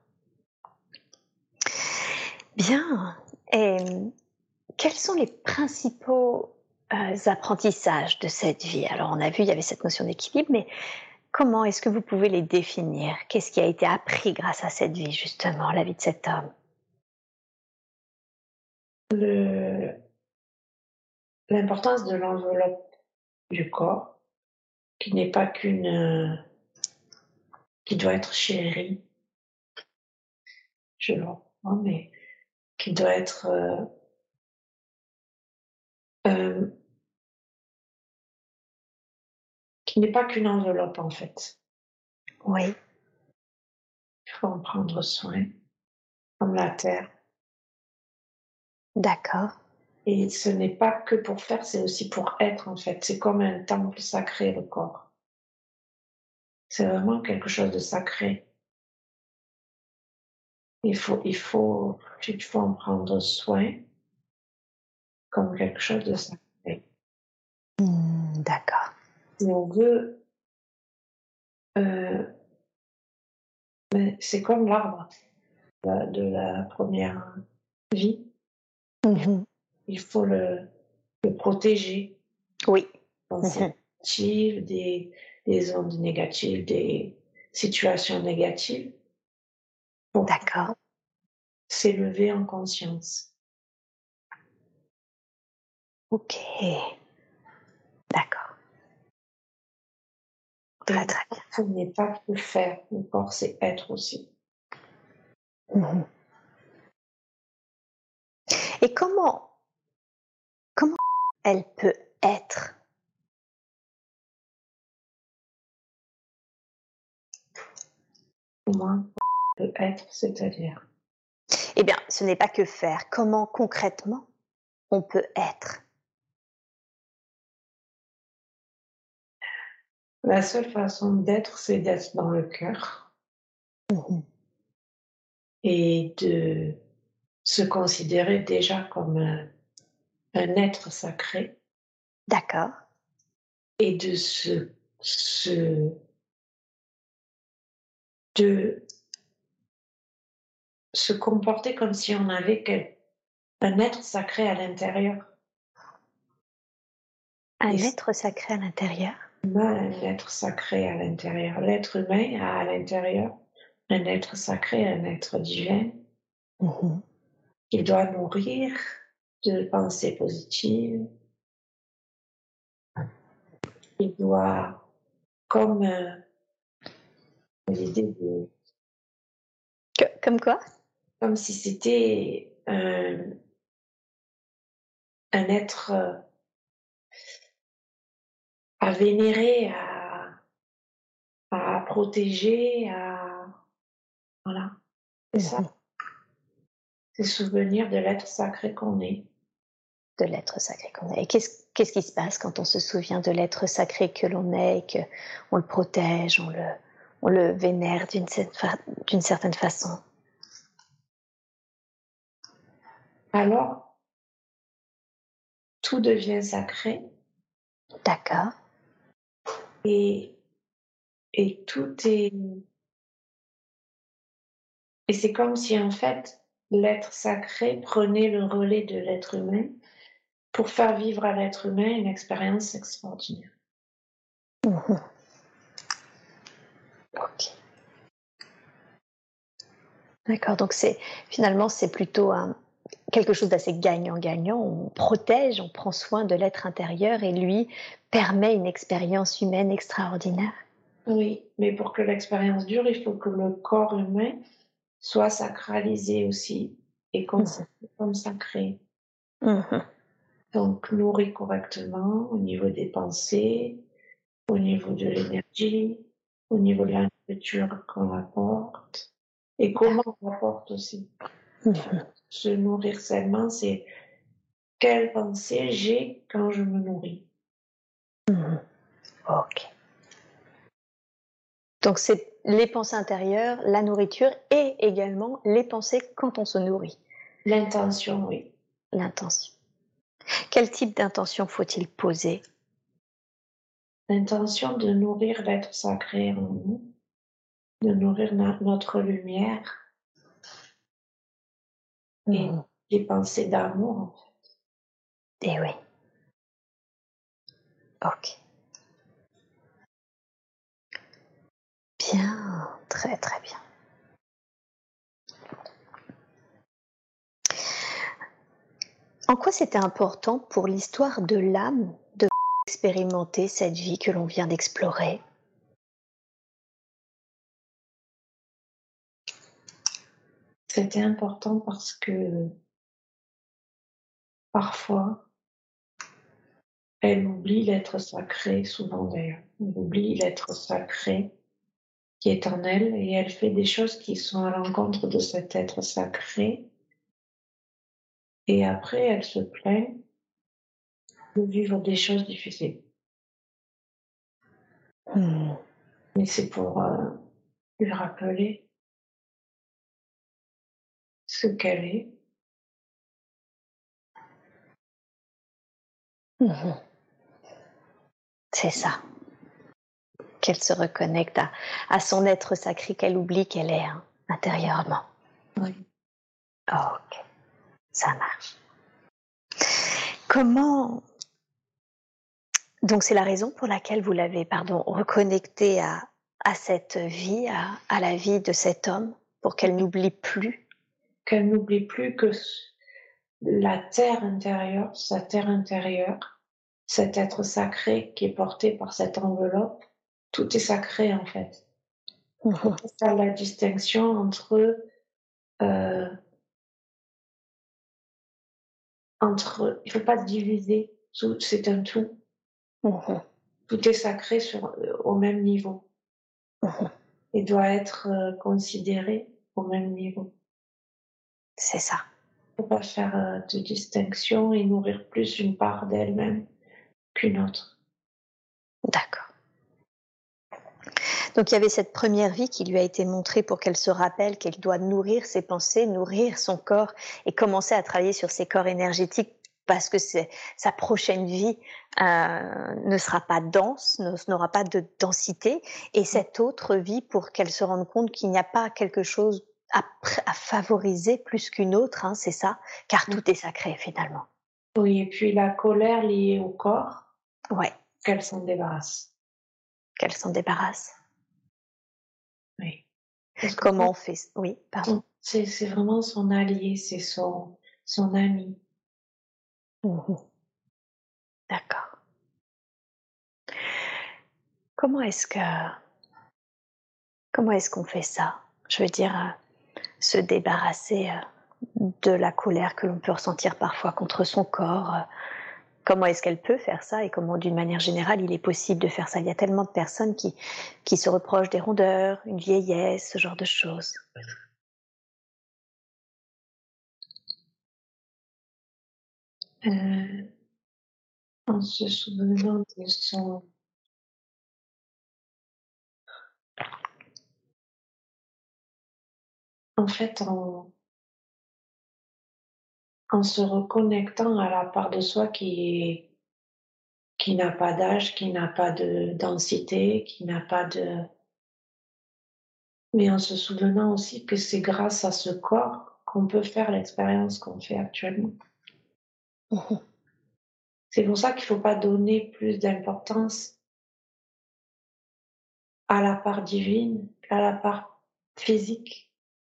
Bien. Et quels sont les principaux euh, apprentissages de cette vie? Alors, on a vu, il y avait cette notion d'équilibre, mais comment est-ce que vous pouvez les définir? Qu'est-ce qui a été appris grâce à cette vie, justement, la vie de cet homme? L'importance de l'enveloppe du corps, qui n'est pas qu'une euh, qui doit être chérie, je le reprends, mais qui doit être euh, euh, qui n'est pas qu'une enveloppe en fait. Oui, Il faut en prendre soin, comme la terre. d'accord. Et ce n'est pas que pour faire, c'est aussi pour être en fait. C'est comme un temple sacré, le corps. C'est vraiment quelque chose de sacré. Il faut, il faut, il faut en prendre soin comme quelque chose de sacré. Hmm, d'accord. Si on veut, euh, mais c'est comme l'arbre de, de la première vie. Mhm. Il faut le, le protéger. Oui. Négatives, des, des ondes négatives, des situations négatives, D'accord. s'élever en conscience. Ok. D'accord. Très très bien. Ce n'est pas que faire, le corps c'est être aussi. Et comment, comment elle peut être? Comment peut être, c'est-à-dire. Eh bien, ce n'est pas que faire. Comment concrètement on peut être? La seule façon d'être, c'est d'être dans le cœur Mhm. et de se considérer déjà comme un, un être sacré D'accord. et de se, se de se comporter comme si on avait un être sacré à l'intérieur. Un Et- être sacré à l'intérieur? On a un être sacré à l'intérieur. L'être humain a à l'intérieur un être sacré, un être divin Mhm. qui doit nourrir de pensées positives. Il doit, comme euh, l'idée de, Que- comme quoi? Comme si c'était un, un être euh, à vénérer, à, à protéger, à voilà. C'est ça, Mhm. c'est souvenir de l'être sacré qu'on est. De l'être sacré qu'on est. Et qu'est-ce qu'est-ce qui se passe quand on se souvient de l'être sacré que l'on est et que on le protège, on le, on le vénère d'une certaine façon? Alors, tout devient sacré D'accord. Et, et tout est... Et c'est comme si en fait l'être sacré prenait le relais de l'être humain pour faire vivre à l'être humain une expérience extraordinaire. Ok. D'accord, donc c'est finalement c'est plutôt un, quelque chose d'assez gagnant-gagnant. On protège, on prend soin de l'être intérieur et lui permet une expérience humaine extraordinaire. Oui, mais pour que l'expérience dure, il faut que le corps humain soit sacralisé aussi et considéré comme sacré. Mhm. donc nourri correctement au niveau des pensées, au niveau de l'énergie, au niveau de la nourriture qu'on apporte et comment on apporte aussi. Mhm. Se nourrir sainement, c'est quelle pensée j'ai quand je me nourris. Mhm. Ok. Donc c'est les pensées intérieures, la nourriture et également les pensées quand on se nourrit. L'intention, oui. L'intention. Quel type d'intention faut-il poser? L'intention de nourrir l'être sacré en nous, de nourrir na- notre lumière et des pensées d'amour. en fait. Eh oui. Ok. Bien, très très bien. En quoi c'était important pour l'histoire de l'âme de expérimenter cette vie que l'on vient d'explorer? C'était important parce que parfois, elle oublie l'être sacré, souvent d'ailleurs. Elle oublie l'être sacré qui est en elle et elle fait des choses qui sont à l'encontre de cet être sacré. Et après, elle se plaint de vivre des choses difficiles. Hmm. Mais c'est pour euh, lui rappeler ce qu'elle est. Mhm. C'est ça. Qu'elle se reconnecte à, à son être sacré qu'elle oublie qu'elle est hein, intérieurement. Oui. Ok, ça marche. Comment Donc c'est la raison pour laquelle vous l'avez, pardon, reconnectée à, à cette vie, à, à la vie de cet homme, pour qu'elle n'oublie plus. Qu'elle n'oublie plus que la terre intérieure, sa terre intérieure, cet être sacré qui est porté par cette enveloppe, tout est sacré en fait. C'est ça la distinction entre euh, entre il faut pas diviser c'est un tout. Tout est sacré sur euh, au même niveau. Et doit être euh, considéré au même niveau C'est ça. faut pas faire euh, de distinction et nourrir plus une part d'elle-même qu'une autre D'accord. Donc il y avait cette première vie qui lui a été montrée pour qu'elle se rappelle qu'elle doit nourrir ses pensées, nourrir son corps et commencer à travailler sur ses corps énergétiques parce que sa prochaine vie euh, ne sera pas dense, n'aura pas de densité, et cette autre vie pour qu'elle se rende compte qu'il n'y a pas quelque chose à, favoriser plus qu'une autre, hein, c'est ça, car tout est sacré finalement. oui et puis la colère liée au corps Ouais, qu'elle s'en débarrasse qu'elle s'en débarrasse. oui que Comment on fait Oui, pardon. c'est c'est vraiment son allié c'est son son ami. D'accord. Comment est-ce que comment est-ce qu'on fait ça? Je veux dire, euh, se débarrasser euh, de la colère que l'on peut ressentir parfois contre son corps. euh, Comment est-ce qu'elle peut faire ça et comment, d'une manière générale, il est possible de faire ça? Il y a tellement de personnes qui, qui se reprochent des rondeurs, une vieillesse, ce genre de choses. euh, en se souvenant de son en fait en en se reconnectant à la part de soi qui est qui n'a pas d'âge, qui n'a pas de densité, qui n'a pas de mais en se souvenant aussi que c'est grâce à ce corps qu'on peut faire l'expérience qu'on fait actuellement. C'est pour ça qu'il faut pas donner plus d'importance à la part divine qu'à la part physique,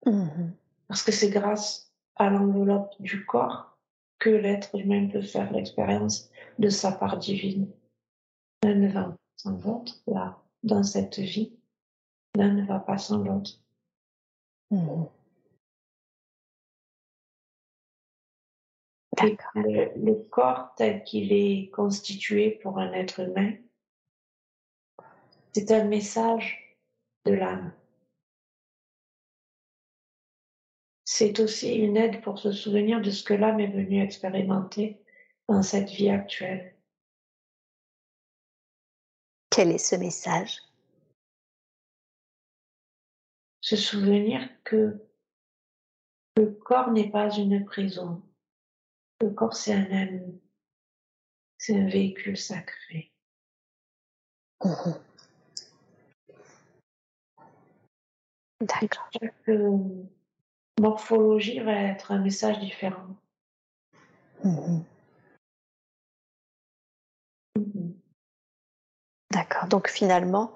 Mhm. parce que c'est grâce à l'enveloppe du corps que l'être humain peut faire l'expérience de sa part divine. L'un ne va pas sans l'autre, là, dans cette vie, l'un ne va pas sans l'autre. Mhm. Le, le, corps tel qu'il est constitué pour un être humain, c'est un message de l'âme. C'est aussi une aide pour se souvenir de ce que l'âme est venue expérimenter dans cette vie actuelle. Quel est ce message? Se souvenir que le corps n'est pas une prison. Le corps, c'est un ami. C'est un véhicule sacré. Mmh D'accord. Morphologie va être un message différent. Mmh mmh D'accord. Donc finalement,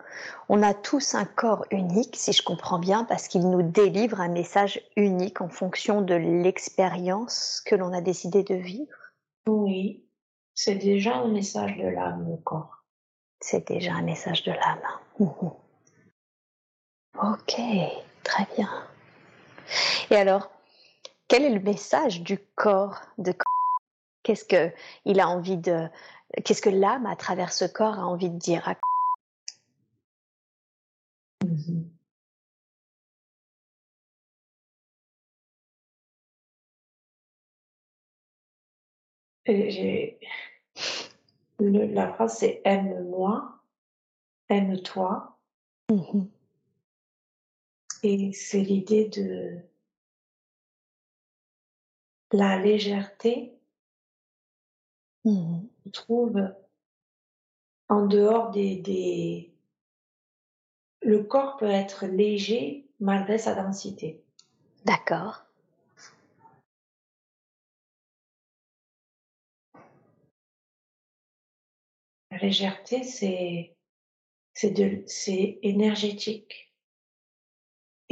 on a tous un corps unique, si je comprends bien, parce qu'il nous délivre un message unique en fonction de l'expérience que l'on a décidé de vivre. Oui, c'est déjà un message de l'âme, le corps. C'est déjà un message de l'âme. Mhm. Ok, très bien. Et alors, quel est le message du corps de Qu'est-ce que il a envie de Qu'est-ce que l'âme, à travers ce corps, a envie de dire à... Mmh la phrase c'est aime-moi, aime-toi. Mmh Et c'est l'idée de la légèreté Mmh trouve en dehors des, des... Le corps peut être léger malgré sa densité. D'accord. La légèreté, c'est c'est de c'est énergétique.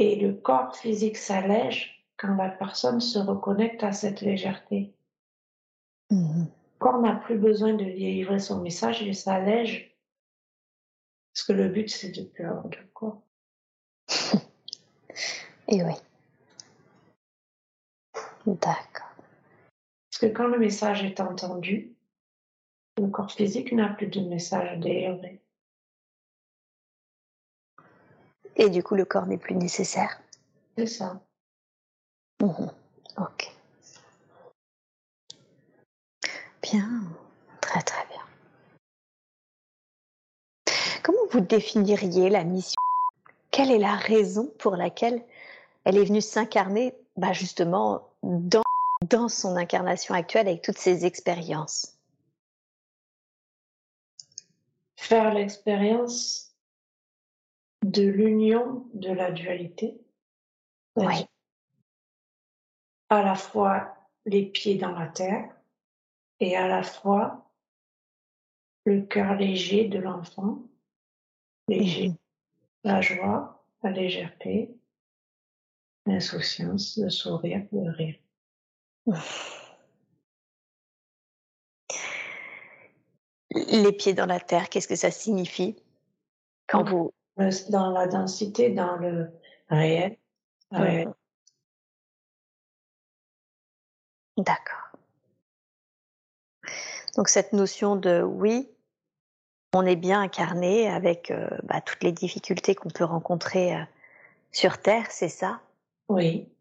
Et le corps physique s'allège quand la personne se reconnecte à cette légèreté. Mmh corps n'a plus besoin de délivrer son message, il s'allège. Parce que le but, c'est de plus avoir de corps. Et oui. D'accord. Parce que quand le message est entendu, le corps physique n'a plus de message à délivrer. Et du coup, le corps n'est plus nécessaire. C'est ça. Mmh ok. Bien, très très bien. Comment vous définiriez la mission? Quelle est la raison pour laquelle elle est venue s'incarner bah justement dans, dans son incarnation actuelle avec toutes ses expériences? Faire l'expérience de l'union de la dualité. Oui. À la fois les pieds dans la terre et à la fois le cœur léger de l'enfant, léger, Mmh la joie, la légèreté, l'insouciance, le sourire, le rire. Les pieds dans la terre, qu'est-ce que ça signifie? Quand vous Dans la densité, dans le réel. D'accord. Donc cette notion de oui, on est bien incarné avec euh, bah, toutes les difficultés qu'on peut rencontrer euh, sur Terre, c'est ça? Oui.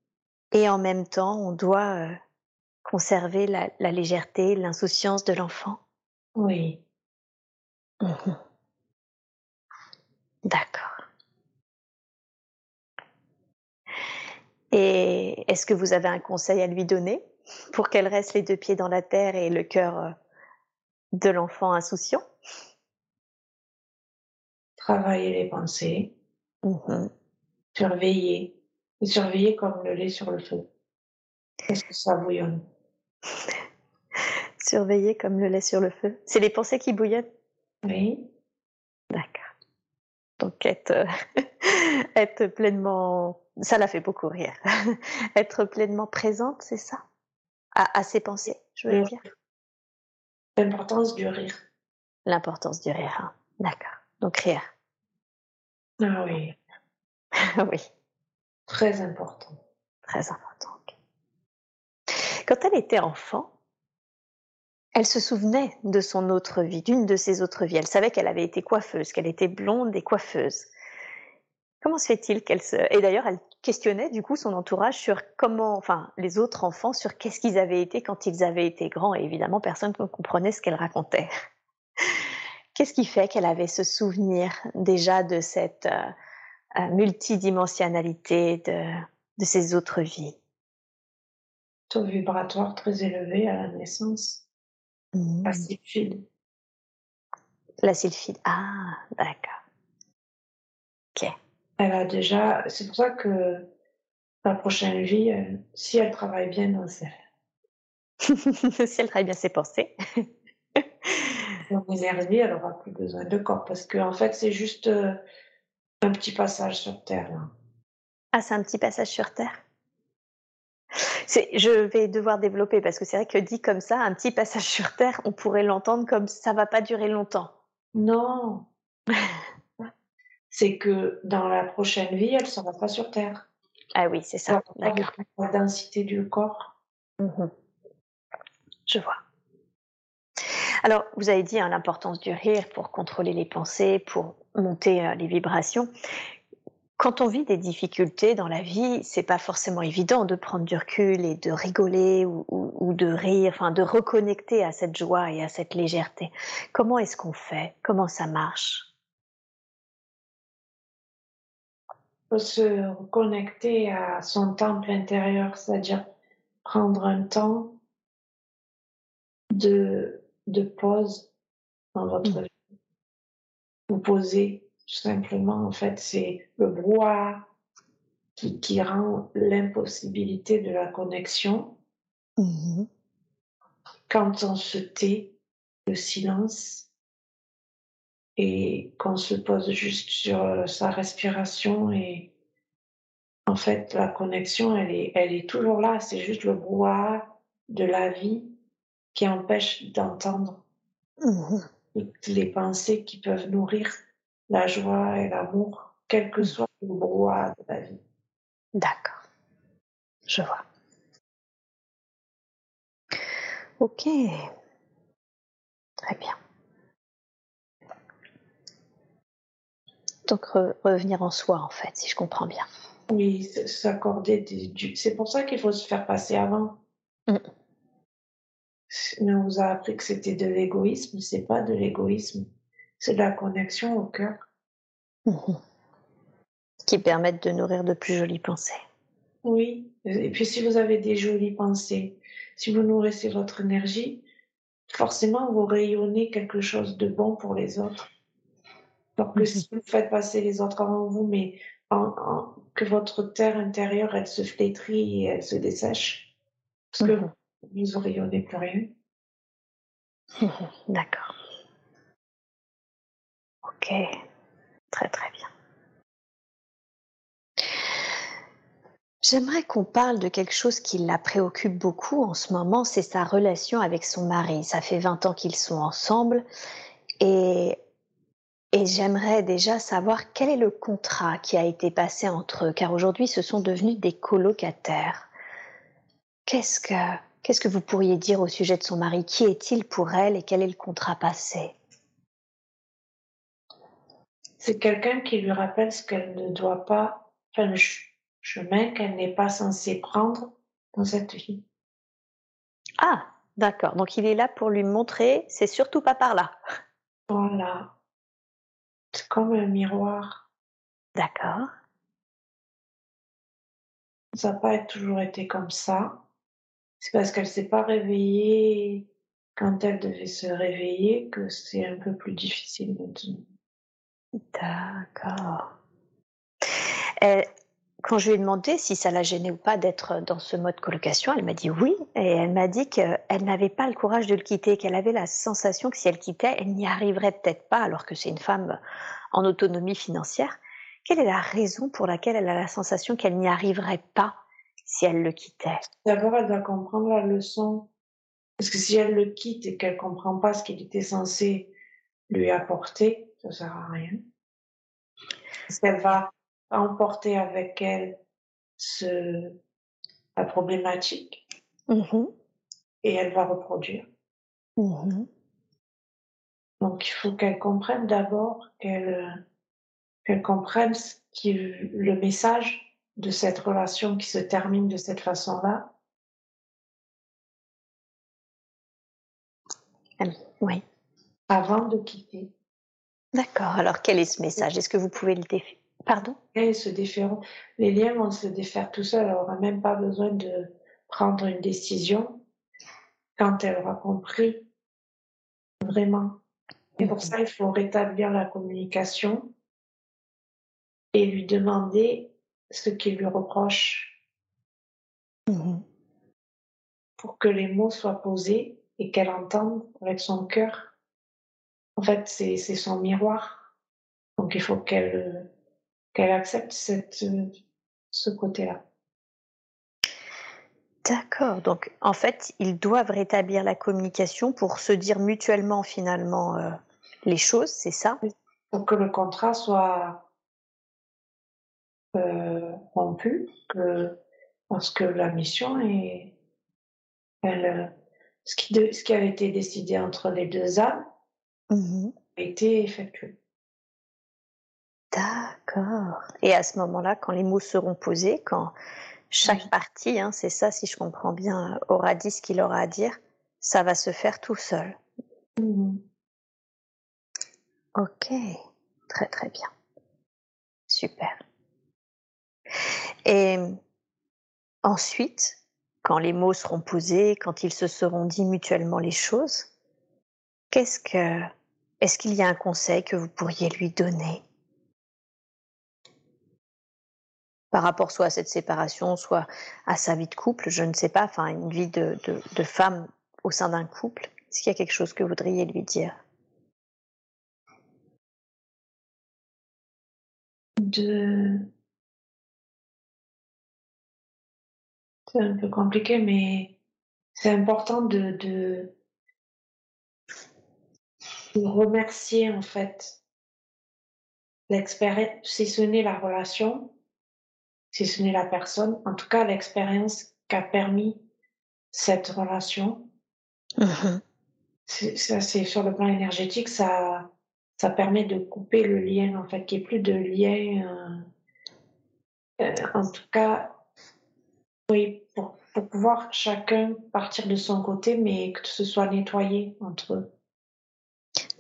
Et en même temps, on doit euh, conserver la, la légèreté, l'insouciance de l'enfant? Oui. Mmh D'accord. Et est-ce que vous avez un conseil à lui donner pour qu'elle reste les deux pieds dans la terre et le cœur de l'enfant insouciant? Travailler les pensées. Mmh surveiller. Et surveiller comme le lait sur le feu. Est-ce que ça bouillonne? Surveiller comme le lait sur le feu. C'est les pensées qui bouillonnent? Oui. D'accord. Donc être, être pleinement... Ça la fait beaucoup rire. être pleinement présente, c'est ça? À, à, ses pensées, je veux dire? L'importance du rire. L'importance du rire. Hein. D'accord. Donc rire. Ah oui. oui. Très important. Très important. Quand elle était enfant, Elle se souvenait de son autre vie, d'une de ses autres vies. Elle savait qu'elle avait été coiffeuse, qu'elle était blonde et coiffeuse. Comment se fait-il qu'elle se... Et d'ailleurs, elle questionnait du coup son entourage sur comment, enfin, les autres enfants sur qu'est-ce qu'ils avaient été quand ils avaient été grands. Et évidemment, personne ne comprenait ce qu'elle racontait. Qu'est-ce qui fait qu'elle avait ce souvenir déjà de cette euh, euh, multidimensionnalité de, de ses autres vies? Taux vibratoire très élevé à la naissance. Mmh. La sylphide. La sylphide. Ah, d'accord. Ok. Elle a déjà. C'est pour ça que la prochaine vie, si elle travaille bien dans ses. si elle travaille bien ses pensées. Son énergie, elle aura plus besoin de corps parce que en fait, c'est juste euh, un petit passage sur Terre. Là. Ah, c'est un petit passage sur Terre? Je vais devoir développer parce que c'est vrai que dit comme ça, un petit passage sur Terre, on pourrait l'entendre comme ça va pas durer longtemps. Non. c'est que dans la prochaine vie, elle sera pas sur Terre. Ah oui, c'est ça. D'accord. La densité du corps. Mmh Je vois. Alors, vous avez dit hein, l'importance du rire pour contrôler les pensées, pour monter euh, les vibrations. Quand on vit des difficultés dans la vie, c'est pas forcément évident de prendre du recul et de rigoler ou, ou de rire, enfin de reconnecter à cette joie et à cette légèreté. Comment est-ce qu'on fait? Comment ça marche? Se reconnecter à son temple intérieur, c'est-à-dire prendre un temps de, de pause dans votre mmh. vie. Vous posez tout simplement, en fait, c'est le brouhaha qui, qui rend l'impossibilité de la connexion. Mmh Quand on se tait, le silence, et qu'on se pose juste sur euh, sa respiration et en fait la connexion elle est elle est toujours là. C'est juste le brouhaha de la vie qui empêche d'entendre mmh les pensées qui peuvent nourrir la joie et l'amour quel que mmh. soit le brouhaha de la vie d'accord je vois ok très bien Donc revenir en soi, en fait, si je comprends bien. Oui, s'accorder du. C'est pour ça qu'il faut se faire passer avant. Mmh. Mais on vous a appris que c'était de l'égoïsme, c'est pas de l'égoïsme, c'est de la connexion au cœur. Mmh Qui permettent de nourrir de plus jolies pensées. Oui, et puis si vous avez des jolies pensées, si vous nourrissez votre énergie, forcément vous rayonnez quelque chose de bon pour les autres. Donc, que si vous faites passer les autres avant vous, mais que votre terre intérieure, elle se flétrit et elle se dessèche, parce que mmh vous ne rayonnez plus rien. D'accord. Ok. Très très bien. J'aimerais qu'on parle de quelque chose qui la préoccupe beaucoup en ce moment, c'est sa relation avec son mari. Ça fait 20 ans qu'ils sont ensemble et j'aimerais déjà savoir quel est le contrat qui a été passé entre eux, car aujourd'hui ce sont devenus des colocataires. Qu'est-ce que, qu'est-ce que vous pourriez dire au sujet de son mari? Qui est-il pour elle et quel est le contrat passé? C'est quelqu'un qui lui rappelle ce qu'elle ne doit pas, enfin le chemin qu'elle n'est pas censée prendre dans cette vie. Ah, d'accord. Donc il est là pour lui montrer, c'est surtout pas par là. Voilà. C'est comme un miroir. D'accord. Ça n'a pas toujours été comme ça. C'est parce qu'elle s'est pas réveillée quand elle devait se réveiller que c'est un peu plus difficile maintenant. D'accord. quand je lui ai demandé si ça la gênait ou pas d'être dans ce mode colocation, elle m'a dit oui. Et elle m'a dit qu'elle n'avait pas le courage de le quitter, qu'elle avait la sensation que si elle quittait, elle n'y arriverait peut-être pas, alors que c'est une femme en autonomie financière, quelle est la raison pour laquelle elle a la sensation qu'elle n'y arriverait pas si elle le quittait? D'abord, elle doit comprendre la leçon. Parce que si elle le quitte et qu'elle comprend pas ce qu'il était censé lui apporter, ça sert à rien. Parce qu'elle va emporter avec elle ce, la problématique mmh et elle va reproduire. Mmh Donc il faut qu'elle comprenne d'abord, qu'elle qu'elle comprenne ce qui, le message de cette relation qui se termine de cette façon-là. Oui. Avant de quitter. D'accord. Alors quel est ce message? Est-ce que vous pouvez le définir Pardon? Et se. Les liens vont se défaire tout seuls. Elle n'aura même pas besoin de prendre une décision quand elle aura compris vraiment. Et pour ça, il faut rétablir la communication et lui demander ce qu'il lui reproche mmh pour que les mots soient posés et qu'elle entende avec son cœur. En fait, c'est son miroir. Donc il faut qu'elle qu'elle accepte cette, ce côté-là. D'accord. Donc, en fait, ils doivent rétablir la communication pour se dire mutuellement, finalement, euh, les choses, c'est ça? Pour que le contrat soit euh, rompu, que, parce que la mission est. Elle, ce, qui de, ce qui avait été décidé entre les deux âmes mmh a été effectué. D'accord. Et à ce moment-là, quand les mots seront posés, quand chaque partie, hein, c'est ça, si je comprends bien, aura dit ce qu'il aura à dire, ça va se faire tout seul. Mmh ok, très très bien. Super. Et ensuite, quand les mots seront posés, quand ils se seront dit mutuellement les choses, qu'est-ce que, est-ce qu'il y a un conseil que vous pourriez lui donner? Par rapport soit à cette séparation, soit à sa vie de couple, je ne sais pas, enfin une vie de, femme au sein d'un couple. Est-ce qu'il y a quelque chose que vous voudriez lui dire? De... C'est un peu compliqué, mais c'est important de, remercier en fait l'expérience, si ce n'est la relation, si ce n'est la personne, en tout cas l'expérience qu'a permis cette relation. Mmh ça, c'est sur le plan énergétique, ça, ça permet de couper le lien, en fait, qu'il n'y ait plus de lien. Euh, euh, en tout cas, oui, pour, pour pouvoir chacun partir de son côté, mais que ce soit nettoyé entre eux.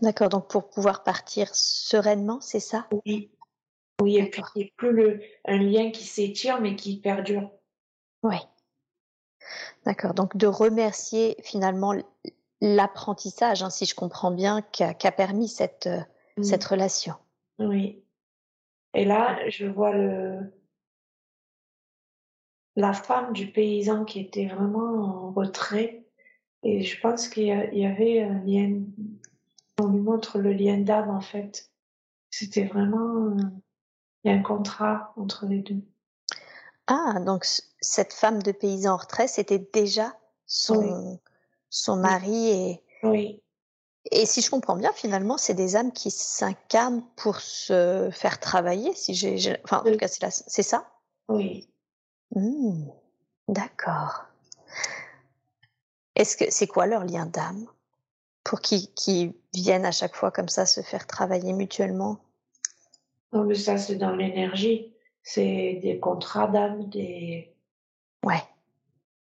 D'accord, donc pour pouvoir partir sereinement, c'est ça? Oui. Oui, et puis il n'y a plus le, un lien qui s'étire mais qui perdure. Oui. D'accord, donc de remercier finalement l'apprentissage, hein, si je comprends bien, qu'a qu permis cette, euh, Mmh. cette relation. Oui. Et là, je vois le la femme du paysan qui était vraiment en retrait. Et je pense qu'il y, y, avait un lien. On lui montre le lien d'âme en fait. C'était vraiment il y a un contrat entre les deux. Ah, donc cette femme de paysan en retrait, c'était déjà son, Oui. son mari et, Oui. et si je comprends bien, finalement, c'est des âmes qui s'incarnent pour se faire travailler. Si j'ai, enfin, en tout cas, c'est la- c'est ça? Oui. Hmm, D'accord. Est-ce que c'est quoi leur lien d'âme? Pour qu'ils viennent à chaque fois comme ça se faire travailler mutuellement Non, mais ça, c'est dans l'énergie. C'est des contrats d'âme, des. Ouais.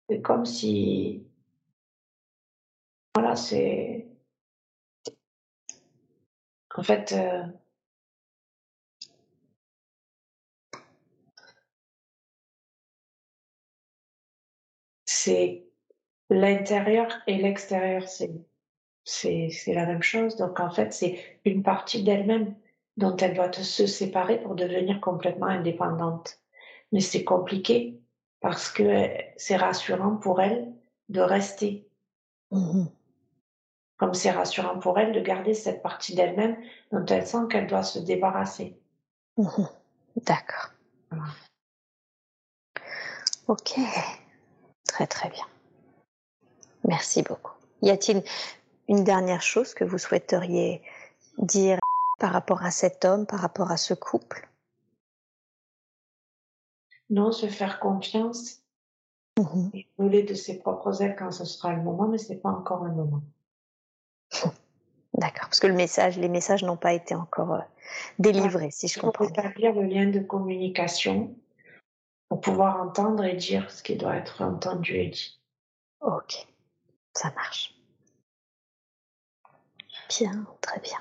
C'est comme si. Voilà, c'est. En fait. euh, c'est l'intérieur et l'extérieur, c'est c'est la même chose. Donc en fait, c'est une partie d'elle-même dont elle doit se séparer pour devenir complètement indépendante. Mais c'est compliqué parce que c'est rassurant pour elle de rester, Mhm. comme c'est rassurant pour elle de garder cette partie d'elle-même dont elle sent qu'elle doit se débarrasser. Mhm. D'accord. Voilà. Ok. Très très bien. Merci beaucoup. Y a-t-il une dernière chose que vous souhaiteriez dire par rapport à cet homme, par rapport à ce couple? Non, se faire confiance Mhm. et voler de ses propres ailes quand ce sera le moment, mais c'est pas encore le moment. D'accord, parce que le message, les messages n'ont pas été encore euh, délivrés, si je comprends. Rétablir le lien de communication pour pouvoir entendre et dire ce qui doit être entendu et dit. Ok, ça marche. Bien, très bien.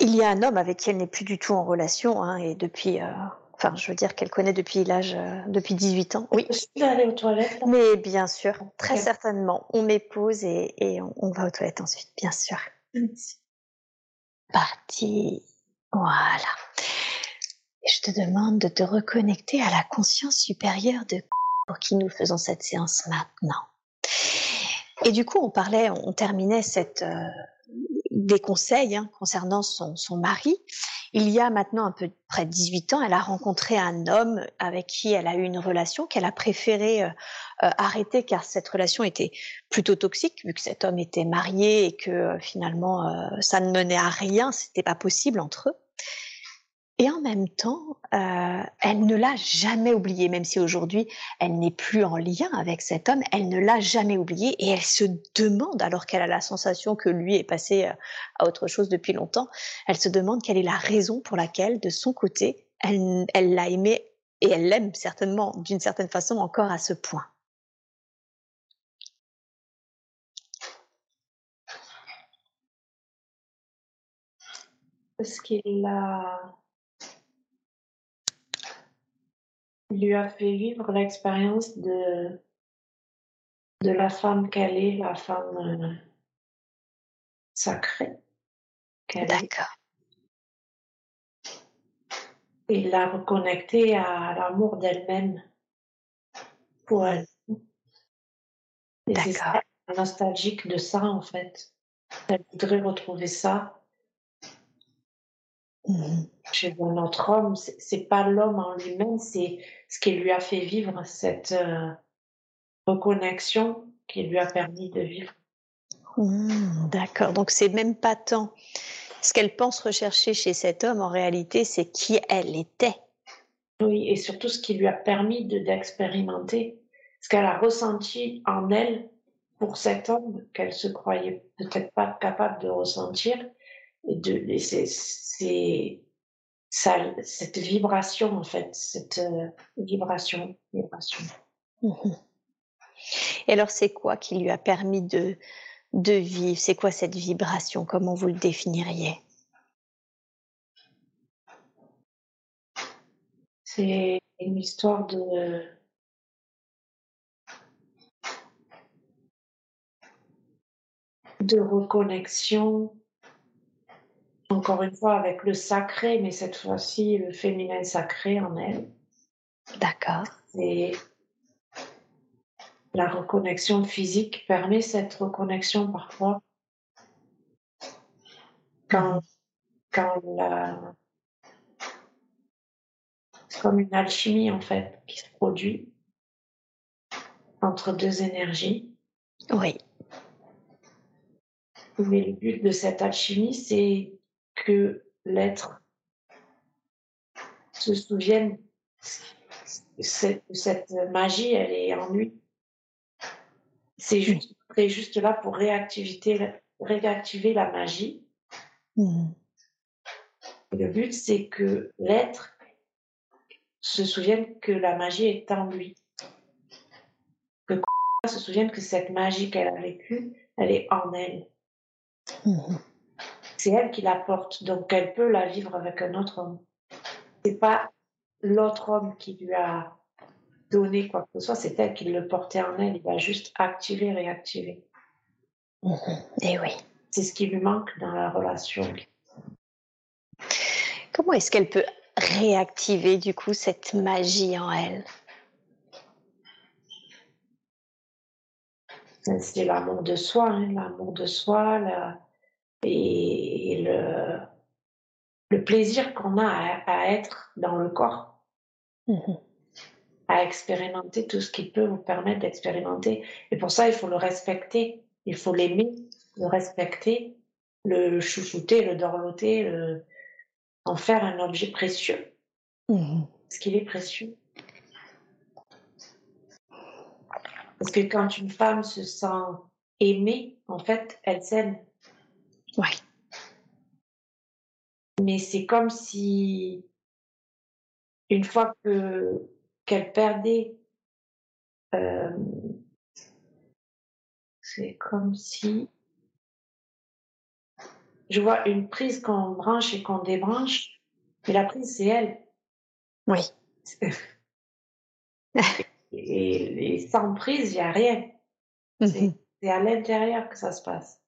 Il y a un homme avec qui elle n'est plus du tout en relation, hein, et depuis, euh, enfin, je veux dire qu'elle connaît depuis l'âge, euh, depuis 18 ans. Oui. Je suis aller aux toilettes. Mais bien sûr, très certainement. On met pause et, et on, on, va aux toilettes ensuite, bien sûr. Merci. Parti. Voilà. Et je te demande de te reconnecter à la conscience supérieure de pour qui nous faisons cette séance maintenant. Et du coup, on parlait, on terminait cette, euh, des conseils hein, concernant son, son, mari. Il y a maintenant un peu près de 18 ans, elle a rencontré un homme avec qui elle a eu une relation qu'elle a préféré euh, euh, arrêter car cette relation était plutôt toxique vu que cet homme était marié et que euh, finalement euh, ça ne menait à rien, c'était pas possible entre eux. Et en même temps, euh, elle ne l'a jamais oublié, même si aujourd'hui elle n'est plus en lien avec cet homme, elle ne l'a jamais oublié et elle se demande, alors qu'elle a la sensation que lui est passé euh, à autre chose depuis longtemps, elle se demande quelle est la raison pour laquelle, de son côté, elle l'a aimé et elle l'aime certainement d'une certaine façon encore à ce point. Parce qu'il a lui a fait vivre l'expérience de, de la femme qu'elle est, la femme euh, sacrée. D'accord. Et l'a reconnecter à l'amour d'elle-même pour elle. Ça, nostalgique de ça, en fait. Elle voudrait retrouver ça. Mmh chez un autre homme. C'est pas l'homme en lui-même, c'est ce qui lui a fait vivre cette euh, reconnexion qui lui a permis de vivre. Mmh, D'accord. Donc c'est même pas tant ce qu'elle pense rechercher chez cet homme. En réalité, c'est qui elle était. Oui, et surtout ce qui lui a permis d'expérimenter, ce qu'elle a ressenti en elle pour cet homme qu'elle se croyait peut-être pas capable de ressentir. Et de, c'est ça, cette vibration en fait, cette euh, vibration, vibration. Mmh Et alors, c'est quoi qui lui a permis de de vivre? C'est quoi cette vibration? Comment vous le définiriez? C'est une histoire de de reconnexion encore une fois avec le sacré, mais cette fois-ci le féminin sacré en elle. D'accord. Et la reconnexion physique permet cette reconnexion parfois. Quand, mmh. quand la... C'est comme une alchimie en fait qui se produit entre deux énergies. Oui. Mais le but de cette alchimie, c'est que l'être se souvienne que cette magie, elle est en lui. C'est juste, juste là pour réactiver, réactiver la magie. Mmh. Le but, c'est que l'être se souvienne que la magie est en lui. Que se souvienne que cette magie qu'elle a vécue, elle est en elle. Mmh c'est elle qui la porte, donc elle peut la vivre avec un autre homme. C'est pas l'autre homme qui lui a donné quoi que ce soit, c'est elle qui le portait en elle. Il va juste activer, réactiver. Et eh oui. C'est ce qui lui manque dans la relation. Comment est-ce qu'elle peut réactiver du coup cette magie en elle? C'est l'amour de soi, hein, l'amour de soi, la, et le, le plaisir qu'on a à, être dans le corps, mmh à expérimenter tout ce qui peut vous permettre d'expérimenter. Et pour ça, il faut le respecter, il faut l'aimer, le respecter, le chouchouter, le dorloter, le... en faire un objet précieux. Mmh Parce qu'il est précieux. Parce que quand une femme se sent aimée, en fait, elle s'aime. Ouais. Mais c'est comme si, une fois que qu'elle perdait, euh, c'est comme si je vois une prise qu'on branche et qu'on débranche, mais la prise c'est elle. Oui. et, et, sans prise, il n'y a rien. Mhm. C'est à l'intérieur que ça se passe.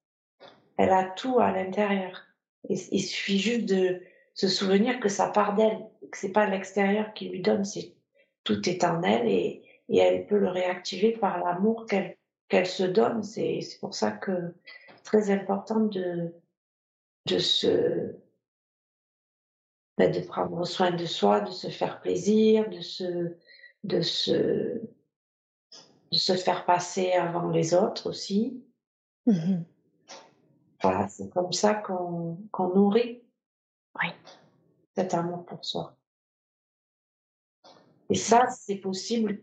Elle a tout à l'intérieur. Il, suffit juste de se souvenir que ça part d'elle, que c'est pas l'extérieur qui lui donne, c'est tout est en elle et, elle peut le réactiver par l'amour qu'elle se donne. C'est pour ça que très important de de se ben, de prendre soin de soi, de se faire plaisir, de se de se de se faire passer avant les autres aussi. Mhm. Voilà, c'est comme ça qu'on nourrit Oui. cet amour pour soi. Et ça, c'est possible.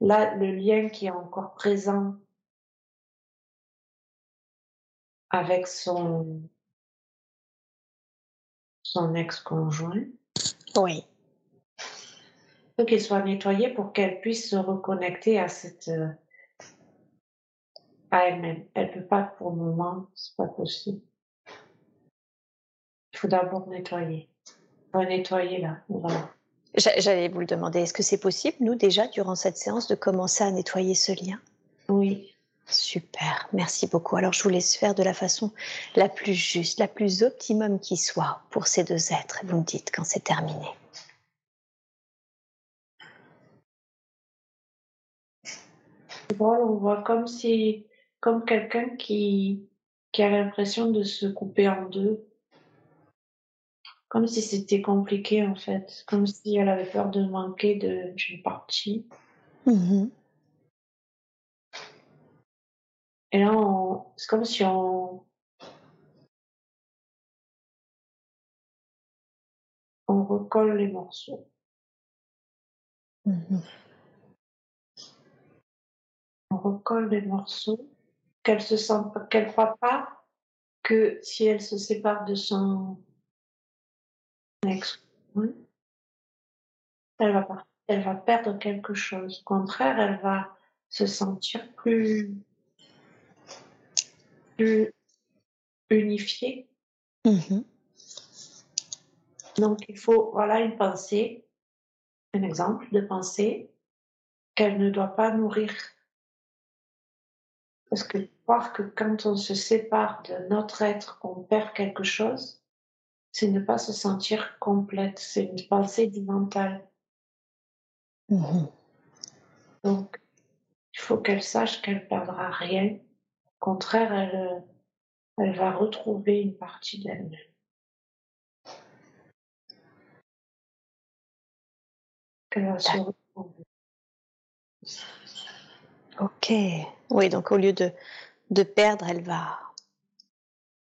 Là, le lien qui est encore présent avec son son ex-conjoint, Oui. faut qu'il soit nettoyé pour qu'elle puisse se reconnecter à cette euh, à elle-même. Elle peut pas pour le moment, c'est pas possible. Il faut d'abord nettoyer. On va nettoyer là. Voilà. J'a- J'allais vous le demander, est-ce que c'est possible, nous, déjà, durant cette séance, de commencer à nettoyer ce lien? Oui. Super, merci beaucoup. Alors, je vous laisse faire de la façon la plus juste, la plus optimum qui soit pour ces deux êtres. Vous me dites quand c'est terminé. Voilà, on voit comme si, comme quelqu'un qui, qui a l'impression de se couper en deux. Comme si c'était compliqué, en fait. Comme si elle avait peur de manquer de- d'une partie. Mhm. Et là, on- c'est comme si on, on recolle les morceaux. Mhm. On recolle les morceaux. Qu'elle se sent, qu'elle croit pas que si elle se sépare de son ex, elle va pas, elle va perdre quelque chose. Au contraire, elle va se sentir plus, plus unifiée. Mhm. Donc, il faut, voilà une pensée, un exemple de pensée qu'elle ne doit pas nourrir. Parce que croire que quand on se sépare de notre être, on perd quelque chose, c'est ne pas se sentir complète. C'est une pensée du mental. Mhm. Donc, il faut qu'elle sache qu'elle perdra rien. Au contraire, elle, elle va retrouver une partie d'elle-même. Qu'elle va se retrouver. Ok. Oui, donc au lieu de, de perdre, elle va,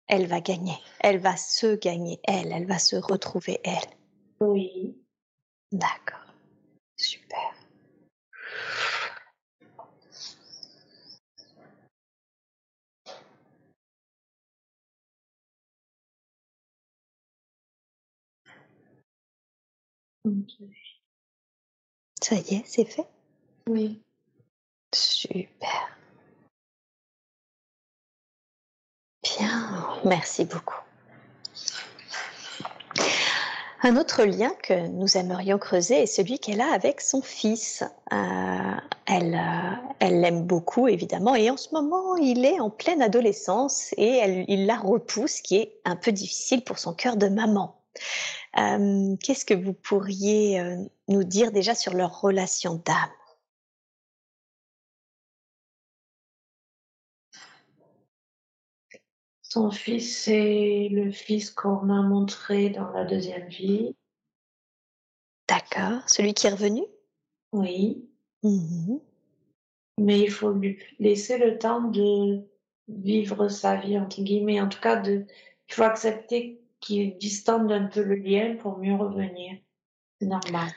elle va gagner. Elle va se gagner, elle. Elle va se retrouver, elle. Oui. D'accord. Super. Ça y est, c'est fait? Oui. Super. Bien, merci beaucoup. Un autre lien que nous aimerions creuser est celui qu'elle a avec son fils. Euh, elle euh, elle l'aime beaucoup, évidemment, et en ce moment, il est en pleine adolescence et il la repousse, ce qui est un peu difficile pour son cœur de maman. Euh, Qu'est-ce que vous pourriez nous dire déjà sur leur relation d'âme? Son fils, c'est le fils qu'on a montré dans la deuxième vie. D'accord Celui qui est revenu? Oui. Mhm. Mais il faut lui laisser le temps de vivre sa vie, entre guillemets. En tout cas, de, il faut accepter qu'il distende un peu le lien pour mieux revenir. C'est normal.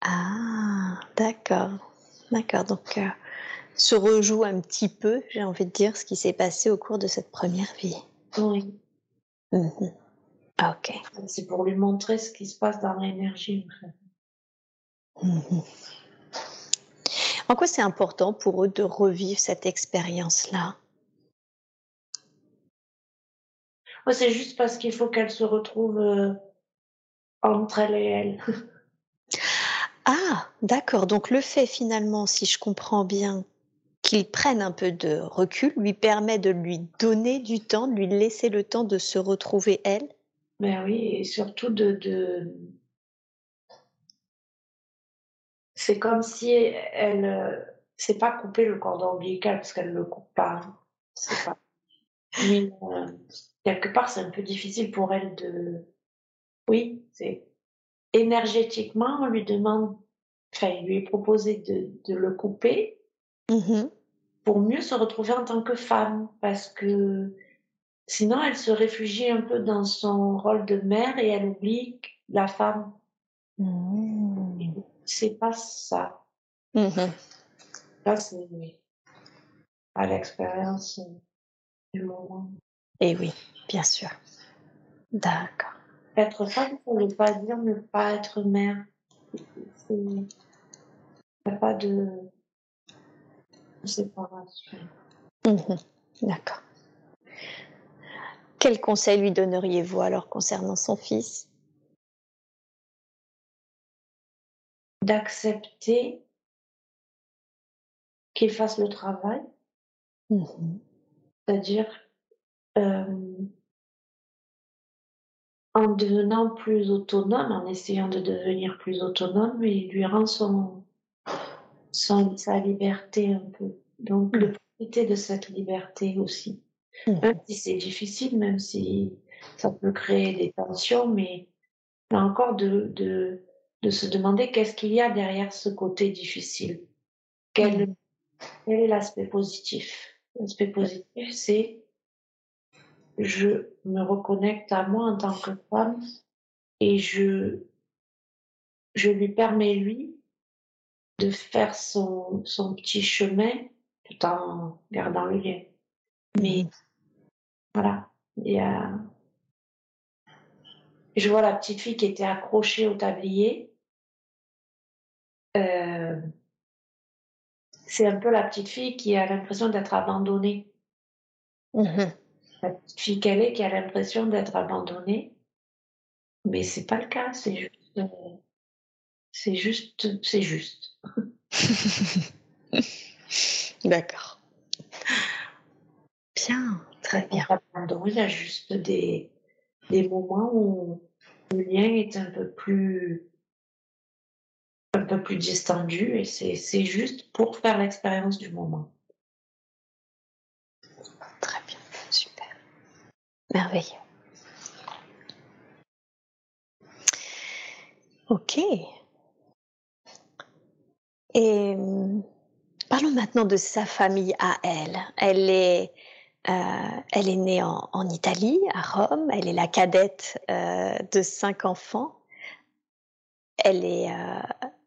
Ah, d'accord. D'accord. Donc, euh, se rejoue un petit peu, j'ai envie de dire, ce qui s'est passé au cours de cette première vie. Oui. Mhm. Ah, ok. C'est pour lui montrer ce qui se passe dans l'énergie. En, fait. Mhm. en quoi c'est important pour eux de revivre cette expérience-là? Ouais, c'est juste parce qu'il faut qu'elle se retrouve euh, entre elle et elle. Ah, d'accord. Donc le fait finalement, si je comprends bien, qu'il prenne un peu de recul, lui permet de lui donner du temps, de lui laisser le temps de se retrouver elle? Ben oui, et surtout de, de... c'est comme si elle, euh, c'est pas couper le cordon ombilical parce qu'elle le coupe pas. hein. C'est pas. Mais euh, quelque part, c'est un peu difficile pour elle de. Oui, c'est énergétiquement, on lui demande, enfin, il lui est proposé de, de le couper Mhm. Pour mieux se retrouver en tant que femme, parce que sinon elle se réfugie un peu dans son rôle de mère et elle oublie la femme. Mhm. C'est pas ça. Là, c'est à l'expérience du moment. Et Eh oui, bien sûr. D'accord. Être femme, ça ne veut pas dire ne pas être mère. Il n'y a pas de séparation. Mhm. D'accord. Quel conseil lui donneriez-vous alors concernant son fils? D'accepter qu'il fasse le travail, Mhm. c'est-à-dire euh, en devenant plus autonome, en essayant de devenir plus autonome, il lui rend son, son- sa liberté un peu. Donc, de profiter de cette liberté aussi. Mhm. Même si c'est difficile, même si ça peut créer des tensions, mais là encore de, de, de se demander qu'est-ce qu'il y a derrière ce côté difficile. Quel, Mhm. quel est l'aspect positif? L'aspect positif, c'est je me reconnecte à moi en tant que femme et je, je lui permets, lui, de faire son, son petit chemin tout en gardant le lien. Mais Mhm. voilà, il y a... Je vois la petite fille qui était accrochée au tablier. Euh, c'est un peu la petite fille qui a l'impression d'être abandonnée. Mhm. La petite fille qu'elle est qui a l'impression d'être abandonnée. Mais c'est pas le cas, c'est juste, euh, c'est juste, c'est juste. D'accord. Bien, très bien. Il y a juste des, des moments où le lien est un peu plus, un peu plus distendu et c'est, c'est juste pour faire l'expérience du moment. Très bien. Super. Merveilleux. Ok. Et hum, parlons maintenant de sa famille à elle. Elle est, euh, elle est née en, Italie, à Rome. Elle est la cadette euh, de cinq enfants. Elle est. euh,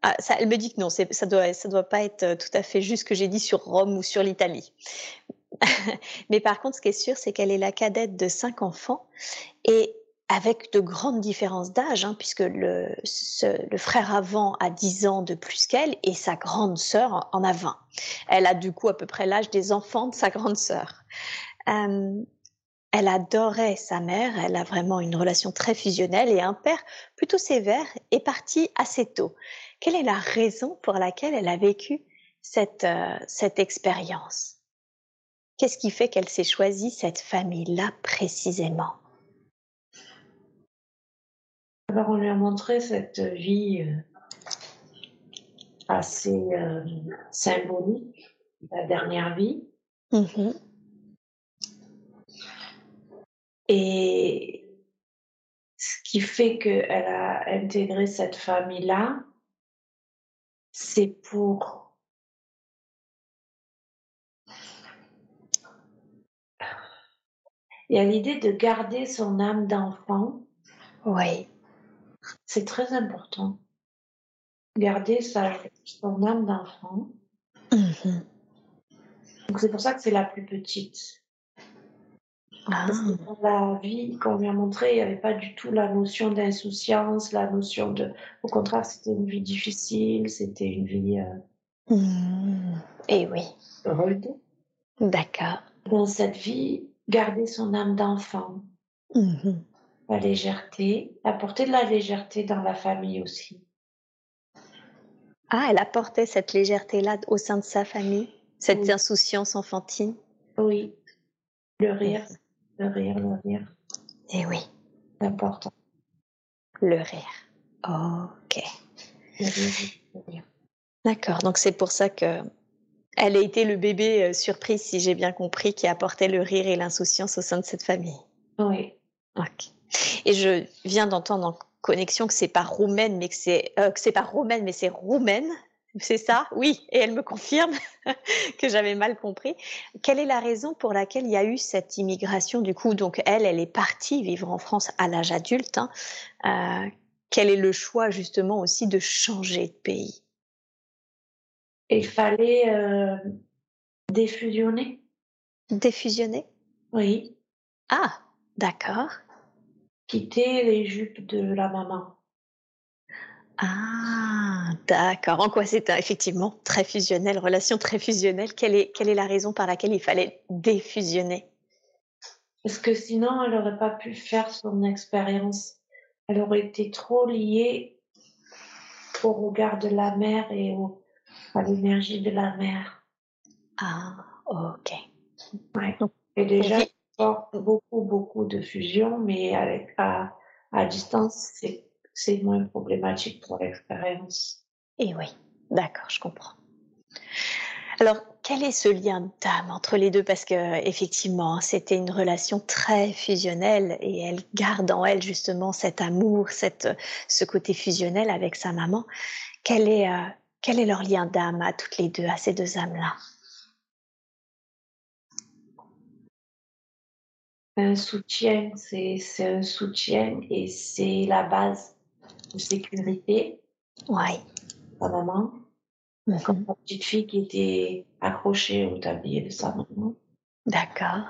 ah, elle me dit que non, ça doit, ça doit pas être tout à fait juste ce que j'ai dit sur Rome ou sur l'Italie. Mais par contre, ce qui est sûr, c'est qu'elle est la cadette de cinq enfants et avec de grandes différences d'âge, hein, puisque le, ce- le frère avant a 10 ans de plus qu'elle et sa grande sœur en a 20. Elle a du coup à peu près l'âge des enfants de sa grande sœur. Euh, elle adorait sa mère, elle a vraiment une relation très fusionnelle et un père plutôt sévère est parti assez tôt. Quelle est la raison pour laquelle elle a vécu cette, euh, cette expérience? Qu'est-ce qui fait qu'elle s'est choisie cette famille-là précisément? Alors on lui a montré cette vie euh, assez euh, symbolique, la dernière vie, Mhm. et ce qui fait qu'elle a intégré cette famille-là, c'est pour il y a l'idée de garder son âme d'enfant, Oui. C'est très important. Garder sa, son âme d'enfant Mhm. Donc c'est pour ça que c'est la plus petite. Parce que Ah. dans la vie, qu'on lui a montré, il n'y avait pas du tout la notion d'insouciance, la notion de... Au contraire, c'était une vie difficile, c'était une vie euh, Hmm. Eh oui, rude. d'accord. Dans cette vie, garder son âme d'enfant, Mhm. La légèreté, apporter de la légèreté dans la famille aussi. Ah, elle apportait cette légèreté-là au sein de sa famille, cette Oui. insouciance enfantine. Oui, le rire, le rire, le rire, Eh oui, c'est important. le rire. Ok. Le rire, le rire. D'accord, donc c'est pour ça que elle a été le bébé euh, surprise, si j'ai bien compris, qui apportait le rire et l'insouciance au sein de cette famille. Oui, Ok. Et je viens d'entendre en connexion que c'est pas roumaine, mais que c'est euh, que c'est pas romaine, mais c'est roumaine. C'est ça? Oui. Et elle me confirme que j'avais mal compris. Quelle est la raison pour laquelle il y a eu cette immigration du coup? Donc elle, elle est partie vivre en France à l'âge adulte. hein. Euh, quel est le choix justement aussi de changer de pays? Il fallait euh, défusionner. Défusionner? Oui, Ah, d'accord. Quitter les jupes de la maman. Ah, d'accord. En quoi c'est effectivement très fusionnel, relation très fusionnelle. Quelle est, quelle est la raison par laquelle il fallait défusionner? Parce que sinon, elle n'aurait pas pu faire son expérience. Elle aurait été trop liée au regard de la mère et au, à l'énergie de la mère. Ah, ok. Ouais. Donc, Et déjà, Beaucoup, beaucoup de fusion, mais avec, à, à distance, c'est, moins problématique pour l'expérience. Et oui, d'accord, je comprends. Alors, quel est ce lien d'âme entre les deux? Parce que effectivement, c'était une relation très fusionnelle et elle garde en elle justement cet amour, cette, ce côté fusionnel avec sa maman. Quel est, euh, quel est leur lien d'âme à toutes les deux, à ces deux âmes-là? Un soutien, c'est, un soutien et c'est la base de sécurité, Oui. sa maman. Mhm. comme la petite fille qui était accrochée au tablier de sa maman. D'accord.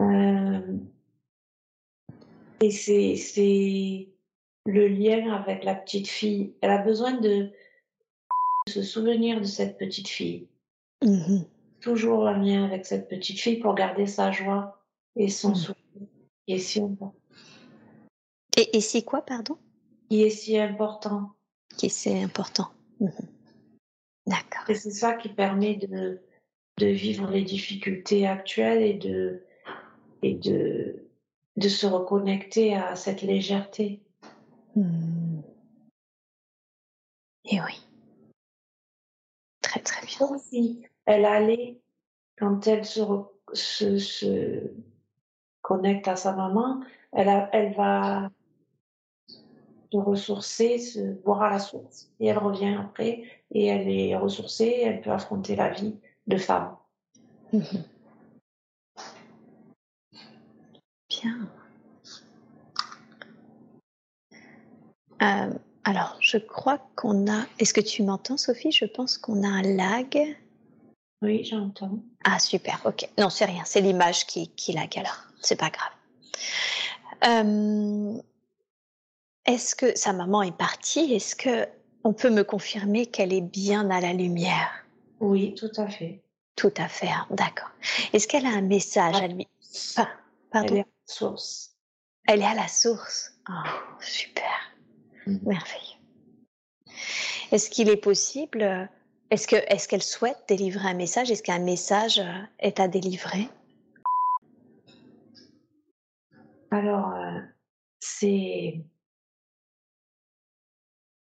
Euh, et c'est, c'est le lien avec la petite fille. Elle a besoin de se souvenir de cette petite fille. Mhm. Toujours un lien avec cette petite fille pour garder sa joie et son souvenir qui est si important. Et, et c'est quoi, pardon? Qui est si important. Qui c'est important. Mhm. D'accord. Et c'est ça qui permet de, de vivre les difficultés actuelles et de, et de, de se reconnecter à cette légèreté. Hmm. Et oui. Très très bien. Comme si elle allait, quand elle se, se connecte à sa maman, elle, a, elle va se ressourcer, se boire à la source. Et elle revient après, et elle est ressourcée, elle peut affronter la vie de femme. Bien. Euh, alors, je crois qu'on a. Est-ce que tu m'entends, Sophie? Je pense qu'on a un lag. Oui, j'entends. Ah, super, ok. Non, c'est rien, c'est l'image qui, qui lag alors. C'est pas grave. Euh, Est-ce que sa maman est partie? Est-ce que on peut me confirmer qu'elle est bien à la lumière? Oui, tout à fait. Tout à fait, hein, d'accord. Est-ce qu'elle a un message à lui? Ah, Pardon Elle est à la source. Elle est à la source. Ah, super. Mhm. Merveilleux. Est-ce qu'il est possible, euh, est-ce que, est-ce qu'elle souhaite délivrer un message? Est-ce qu'un message euh, est à délivrer? Alors, euh, c'est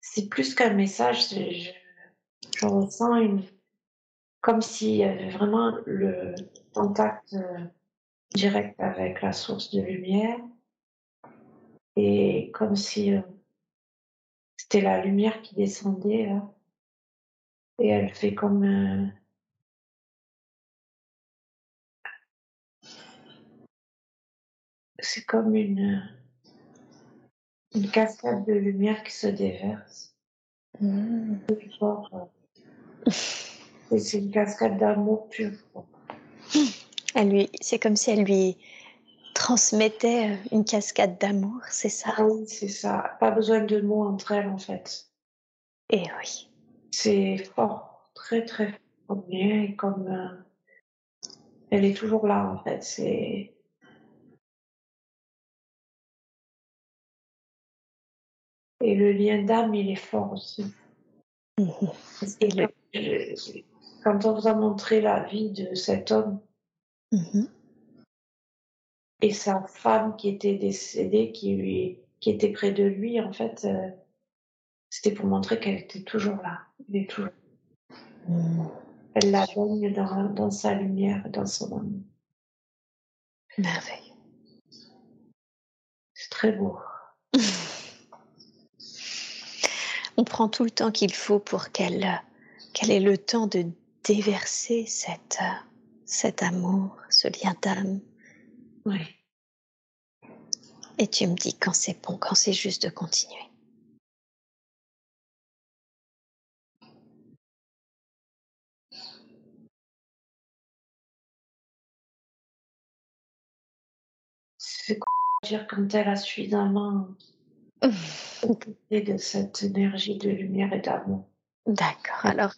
c'est plus qu'un message. Je, je ressens une comme s'il y avait vraiment le contact euh, direct avec la source de lumière et comme si euh, c'était la lumière qui descendait. Et elle fait comme c'est comme une une cascade de lumière qui se déverse. Hmm. Euh, Et c'est une cascade d'amour pur. quoi. Elle lui, c'est comme si elle lui transmettait euh, une cascade d'amour, c'est ça? Ah oui, c'est ça. Pas besoin de mots entre elles, en fait. Et oui. C'est fort, très très fort. Et comme euh, elle est toujours là, en fait. C'est et le lien d'âme, il est fort aussi. Et le- je- quand on vous a montré la vie de cet homme Mhm. et sa femme qui était décédée, qui lui, qui était près de lui, en fait, euh, c'était pour montrer qu'elle était toujours là. Elle est toujours. Mhm. Elle la baigne dans, dans sa lumière, dans son amour. Merveille. C'est très beau. On prend tout le temps qu'il faut pour qu'elle qu'elle ait le temps de déverser cette, cet amour, ce lien d'âme. Oui. Et tu me dis quand c'est bon, quand c'est juste de continuer. C'est quoi dire quand elle a suffisamment profité de cette énergie de lumière et d'amour. D'accord. Alors,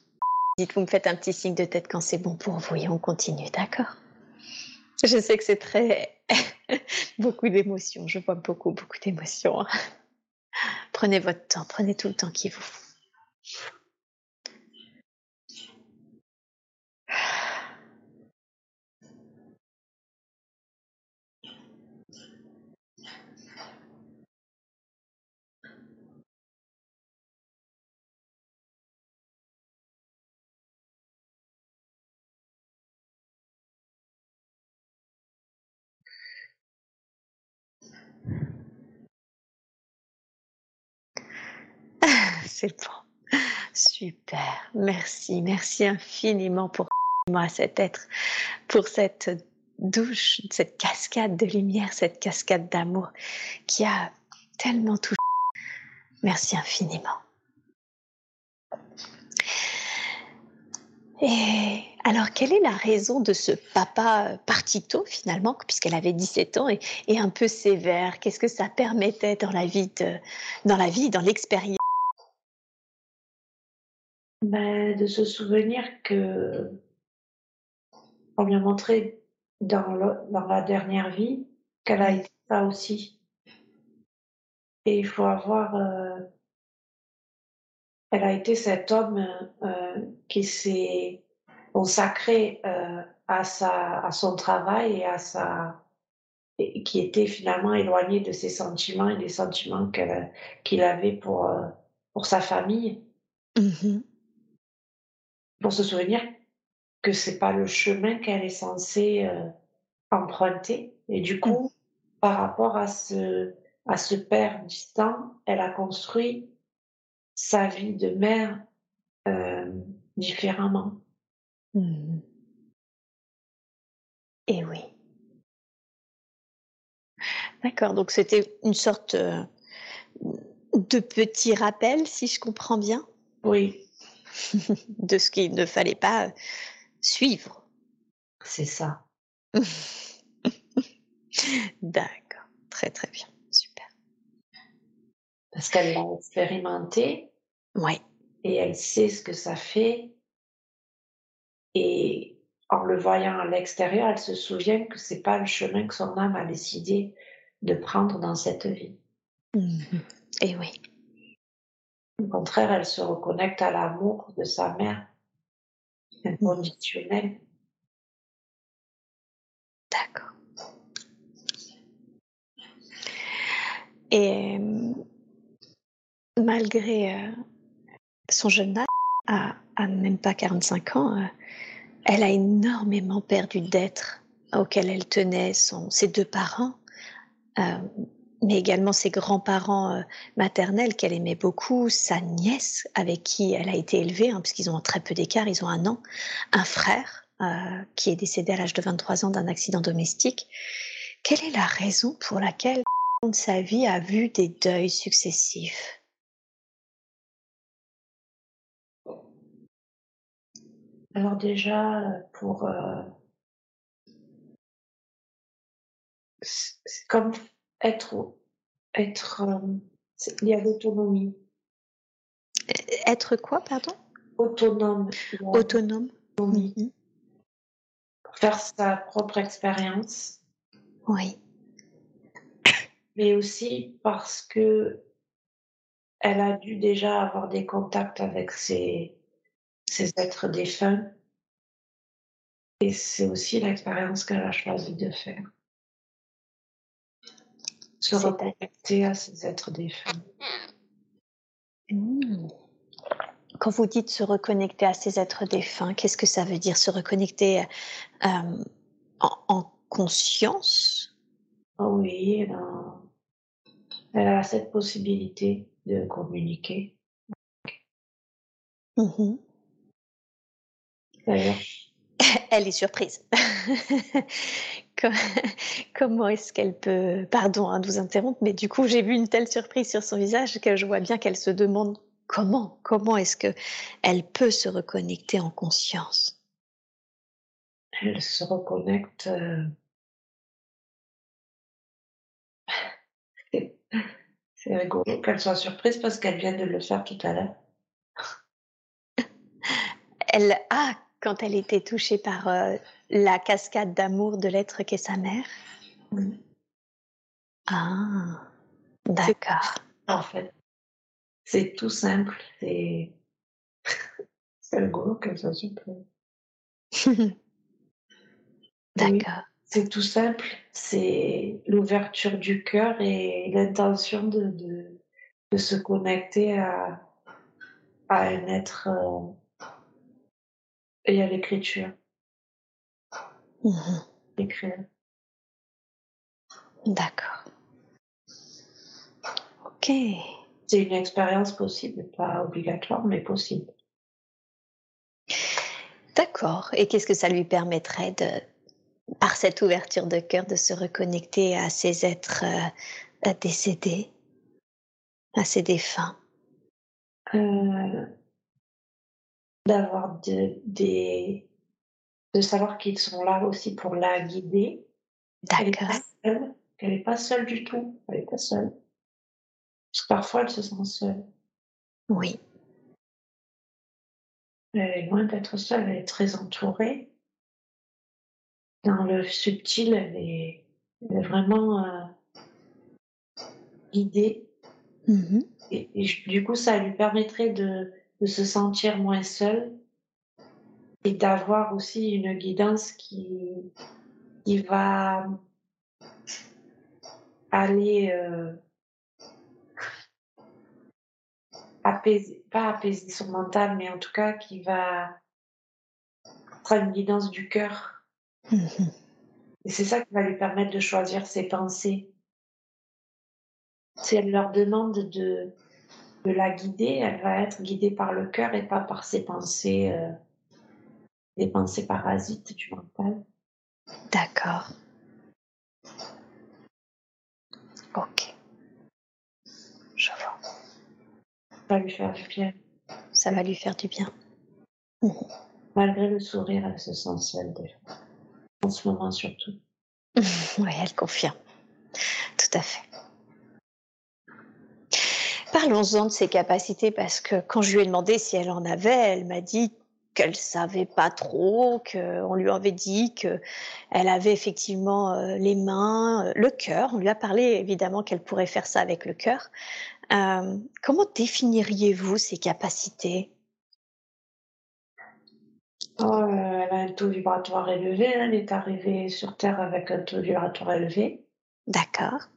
dites, vous me faites un petit signe de tête quand c'est bon pour vous et on continue, d'accord? Je sais que c'est très beaucoup d'émotions. Je vois beaucoup, beaucoup d'émotions. hein. Prenez votre temps, prenez tout le temps qu'il vous faut. Bon. Super. Merci. Merci infiniment pour moi, cet être, pour cette douche, cette cascade de lumière, cette cascade d'amour qui a tellement touché. Merci infiniment. Et alors, quelle est la raison de ce papa parti tôt finalement, puisqu'elle avait 17 ans et, un peu sévère? Qu'est-ce que ça permettait dans la vie, dans la vie, dans l'expérience? Mais de se souvenir que on lui a montré dans, le- dans la dernière vie qu'elle a été ça aussi. Et il faut avoir. euh, elle a été cet homme euh, qui s'est consacré euh, à, sa, à son travail et à sa. et qui était finalement éloigné de ses sentiments et des sentiments qu'il avait pour, pour sa famille. Mhm. Pour se souvenir que c'est pas le chemin qu'elle est censée euh, emprunter. Et du coup, par rapport à ce, à ce père distant, elle a construit sa vie de mère euh, différemment. Mhm. Et oui. D'accord, donc c'était une sorte euh, de petit rappel, si je comprends bien, Oui, de ce qu'il ne fallait pas suivre. c'est ça. D'accord, très très bien, super. Parce qu'elle l'a expérimenté Oui, et elle sait ce que ça fait. Et en le voyant à l'extérieur, elle se souvient que c'est pas le chemin que son âme a décidé de prendre dans cette vie. Mhm. et oui. Au contraire, elle se reconnecte à l'amour de sa mère inconditionnel. D'accord. Et euh, malgré euh, son jeune âge, à, même pas 45 ans, euh, elle a énormément perdu d'être auquel elle tenait ses deux parents, mais également ses grands-parents euh, maternels qu'elle aimait beaucoup, sa nièce avec qui elle a été élevée, hein, puisqu'ils ont très peu d'écart, ils ont un an, un frère euh, qui est décédé à l'âge de 23 ans d'un accident domestique. Quelle est la raison pour laquelle de sa vie a vu des deuils successifs? Alors déjà, pour, euh, comme être, être, euh, il y a l'autonomie. Être quoi, pardon? Autonome. Autonome. Mhm. faire sa propre expérience. Oui. Mais aussi parce que elle a dû déjà avoir des contacts avec ces, ces êtres défunts. Et c'est aussi l'expérience qu'elle a choisi de faire. Se reconnecter à ces êtres défunts. Mmh. Quand vous dites se reconnecter à ces êtres défunts, qu'est-ce que ça veut dire se reconnecter euh, en, conscience? Oh Oui, elle a, cette possibilité de communiquer. Mmh D'ailleurs, elle est surprise. Comment est-ce qu'elle peut, pardon hein, de vous interrompre, mais du coup j'ai vu une telle surprise sur son visage que je vois bien qu'elle se demande comment, comment est-ce que elle peut se reconnecter en conscience. Elle se reconnecte. Euh, c'est rigolo qu'elle soit surprise parce qu'elle vient de le faire tout à l'heure. Elle a quand elle était touchée par euh, la cascade d'amour de l'être qu'est sa mère Ah, d'accord. En fait, c'est tout simple. C'est rigolo soit surprise. d'accord. c'est tout simple. C'est l'ouverture du cœur et l'intention de, de, se connecter à, à un être. Euh, et à l'écriture. Mmh Écrire. D'accord. Ok. C'est une expérience possible, pas obligatoire, mais possible. D'accord. Et qu'est-ce que ça lui permettrait de, par cette ouverture de cœur, de se reconnecter à ces êtres euh, décédés, à ces défunts? Euh, d'avoir de, des, de savoir qu'ils sont là aussi pour la guider. D'accord. Elle n'est pas, seule du tout. Elle n'est pas seule. Parce que parfois, elle se sent seule. Oui. Elle est loin d'être seule, elle est très entourée. Dans le subtil, elle est, vraiment euh, guidée. Mmh et, du coup, ça lui permettrait de, de se sentir moins seul et d'avoir aussi une guidance qui, qui va aller euh, apaiser, pas apaiser son mental, mais en tout cas qui va prendre une guidance du cœur. Mhm. Et c'est ça qui va lui permettre de choisir ses pensées. Si elle leur demande de, de la guider, elle va être guidée par le cœur et pas par ses pensées, euh, des pensées parasites du mental. D'accord. Ok. Je vois. Ça va lui faire du bien. Ça va lui faire du bien. Malgré le sourire, elle se sent seule En ce moment surtout. oui, elle confirme. Tout à fait. Parlons-en de ses capacités parce que quand je lui ai demandé si elle en avait, elle m'a dit qu'elle savait pas trop, qu'on lui avait dit qu'elle avait effectivement euh, les mains, euh, le cœur. On lui a parlé évidemment qu'elle pourrait faire ça avec le cœur. Euh, comment définiriez-vous ses capacités? Oh, Elle a un taux vibratoire élevé. Elle est arrivée sur Terre avec un taux vibratoire élevé. D'accord.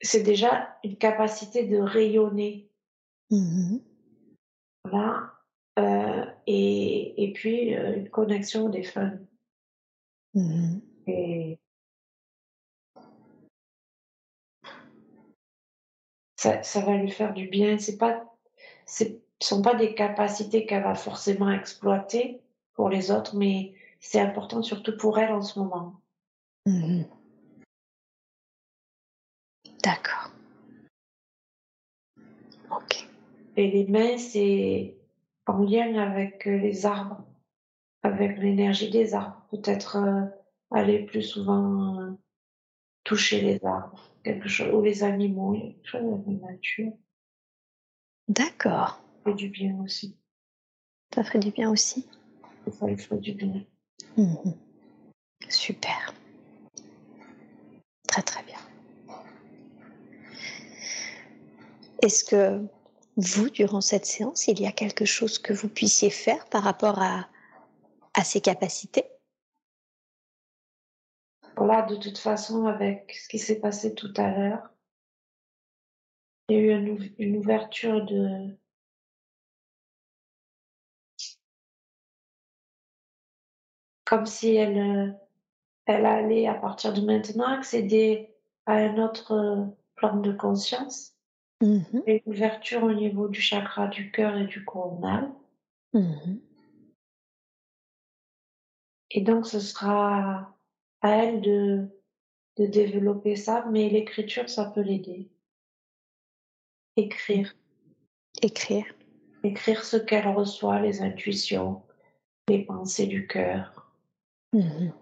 C'est déjà une capacité de rayonner. Mmh voilà. Euh, et, et, puis euh, une connexion des femmes. Mmh et ça, ça, va lui faire du bien. C'est pas, ce sont pas des capacités qu'elle va forcément exploiter pour les autres, mais c'est important surtout pour elle en ce moment. Mmh D'accord. Ok. Et les mains, c'est en lien avec euh, les arbres. avec l'énergie des arbres. Peut-être euh, aller plus souvent euh, toucher les arbres, quelque chose, ou les animaux, quelque chose avec la nature. D'accord. Ça fait du bien aussi. Ça ferait du bien aussi. Ça il fait du bien. Mhm. Super. Très très bien. Est-ce que vous, durant cette séance, il y a quelque chose que vous puissiez faire par rapport à, à ces capacités? Voilà, de toute façon, avec ce qui s'est passé tout à l'heure, il y a eu une, une ouverture de, comme si elle, euh, elle allait à partir de maintenant accéder à un autre euh, plan de conscience. Mhm, Et une ouverture au niveau du chakra du cœur et du coronal. mhm. Et donc, ce sera à elle de, de développer ça, mais l'écriture, ça peut l'aider. Écrire. Écrire. Écrire ce qu'elle reçoit, les intuitions, les pensées du cœur. Mhm.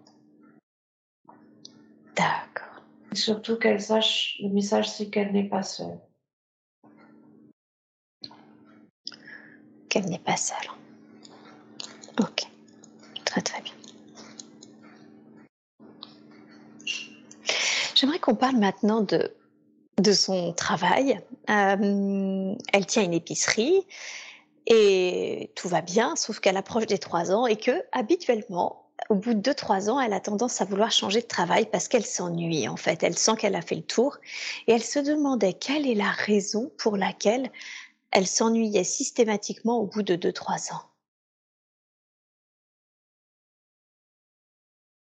D'accord. Et surtout qu'elle sache, le message, c'est qu'elle n'est pas seule. Qu'elle n'est pas seule. Ok. Très très bien. J'aimerais qu'on parle maintenant de, de son travail. Euh, elle tient une épicerie et tout va bien, sauf qu'elle approche des trois ans et que habituellement, au bout de deux trois ans, elle a tendance à vouloir changer de travail parce qu'elle s'ennuie en fait. Elle sent qu'elle a fait le tour et elle se demandait quelle est la raison pour laquelle elle s'ennuyait systématiquement au bout de deux trois ans.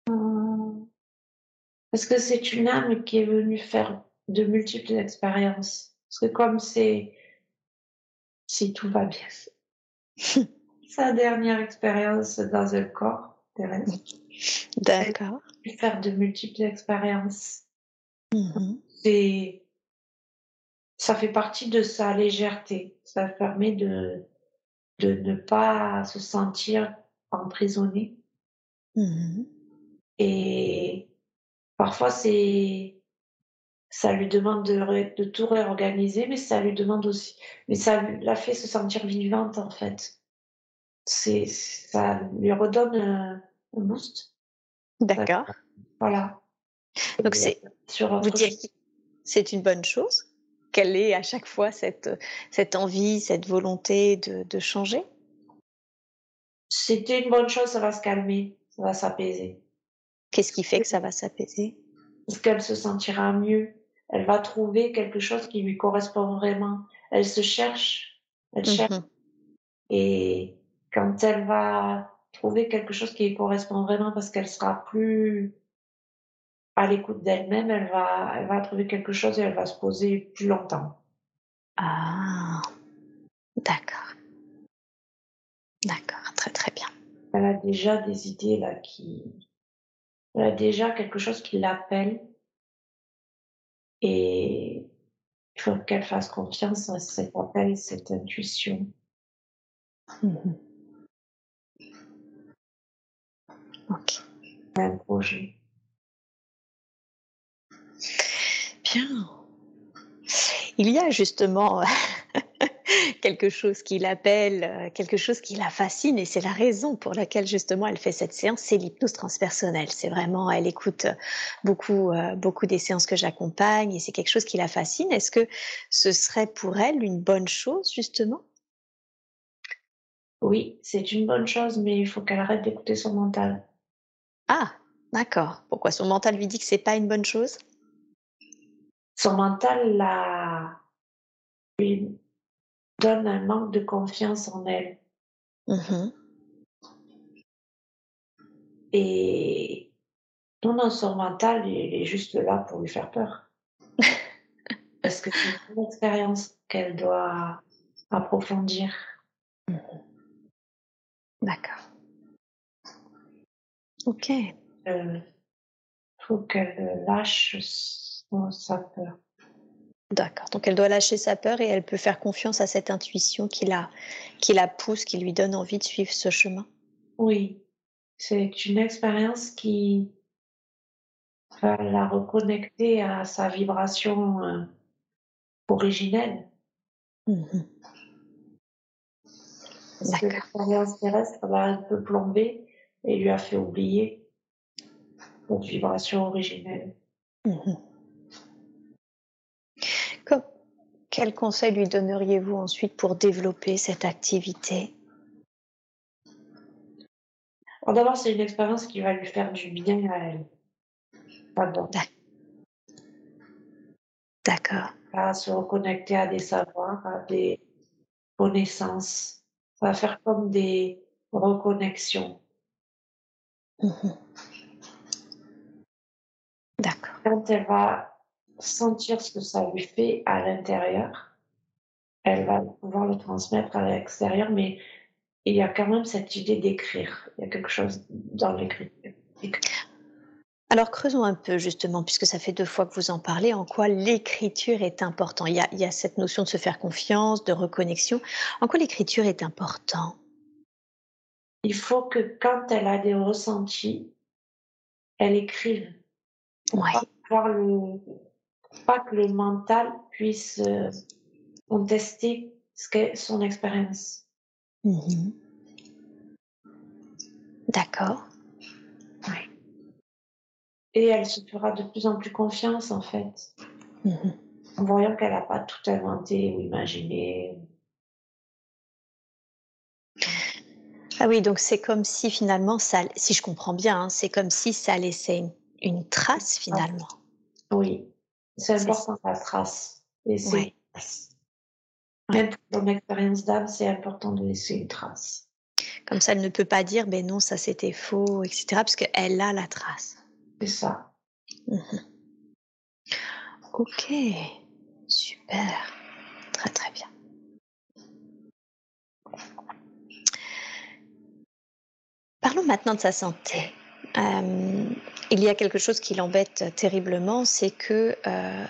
Hum, Parce que c'est une âme qui est venue faire de multiples expériences. Parce que comme c'est, si tout va bien, sa dernière expérience dans un corps terrestre, D'accord. faire de multiples expériences. Mhm. C'est, ça fait partie de sa légèreté. Ça permet de, de ne pas se sentir emprisonné. Mhm. Et parfois, c'est, ça lui demande de, de tout réorganiser, mais ça lui demande aussi, mais ça la fait se sentir vivante, en fait. C'est, ça lui redonne un, un boost. D'accord. Voilà. Donc c'est, sur vous que c'est une bonne chose? Qu'elle ait à chaque fois cette, cette envie, cette volonté de, de changer? C'était une bonne chose, ça va se calmer, ça va s'apaiser. Qu'est-ce qui fait que ça va s'apaiser? Parce qu'elle se sentira mieux. Elle va trouver quelque chose qui lui correspond vraiment. Elle se cherche, elle cherche. Mhm. Et quand elle va trouver quelque chose qui lui correspond vraiment parce qu'elle sera plus à l'écoute d'elle-même, elle va, elle va trouver quelque chose et elle va se poser plus longtemps. Ah, d'accord. D'accord, très très bien. Elle a déjà des idées là qui, elle a déjà quelque chose qui l'appelle et il faut qu'elle fasse confiance à cet appel, cette intuition. Mhm. Ok. un projet. Bien. Il y a justement quelque chose qui l'appelle, euh, quelque chose qui la fascine et c'est la raison pour laquelle justement elle fait cette séance, c'est l'hypnose transpersonnelle. C'est vraiment, elle écoute beaucoup, euh, beaucoup des séances que j'accompagne et c'est quelque chose qui la fascine. Est-ce que ce serait pour elle une bonne chose justement? Oui, c'est une bonne chose, mais il faut qu'elle arrête d'écouter son mental. Ah, d'accord. Pourquoi son mental lui dit que c'est pas une bonne chose? Son mental la... lui donne un manque de confiance en elle. Mhm. Et non, non, son mental, il est juste là pour lui faire peur. Parce que c'est une expérience qu'elle doit approfondir. D'accord. Ok. Il faut qu'elle lâche son- sa peur. D'accord. Donc elle doit lâcher sa peur et elle peut faire confiance à cette intuition qui la, qui la pousse, qui lui donne envie de suivre ce chemin. Oui, c'est une expérience qui va la reconnecter à sa vibration euh, originelle. Mmh l'expérience terrestre l'a un peu plombé et lui a fait oublier cette vibration originelle. Mmh quel conseil lui donneriez-vous ensuite pour développer cette activité? D'abord, c'est une expérience qui va lui faire du bien à elle. Pardon. D'accord. À se reconnecter à des savoirs, à des connaissances. Ça va faire comme des reconnexions. Mmh D'accord. Quand elle va sentir ce que ça lui fait à l'intérieur. Elle va pouvoir le transmettre à l'extérieur, mais il y a quand même cette idée d'écrire. Il y a quelque chose dans l'écriture. Alors creusons un peu justement, puisque ça fait deux fois que vous en parlez, en quoi l'écriture est important. Il y, a, il y a cette notion de se faire confiance, de reconnexion. En quoi l'écriture est important? Il faut que quand elle a des ressentis, elle écrive. Ouais. Le, pas que le mental puisse euh, contester ce qu'est son expérience. Mmh D'accord. Ouais. Et elle se fera de plus en plus confiance en fait, mmh en voyant qu'elle n'a pas tout inventé ou imaginé. Ah oui, donc c'est comme si finalement, ça, si je comprends bien, hein, c'est comme si ça laissait une, une trace finalement. Oui. C'est important la trace. Et Même pour mon expérience d'âme, c'est important de laisser une trace. Comme ça, elle ne peut pas dire, ben non, ça c'était faux, etc. Parce qu'elle a la trace. C'est ça. Mmh ok, super, très très bien. Parlons maintenant de sa santé. Euh, il y a quelque chose qui l'embête terriblement, c'est que euh,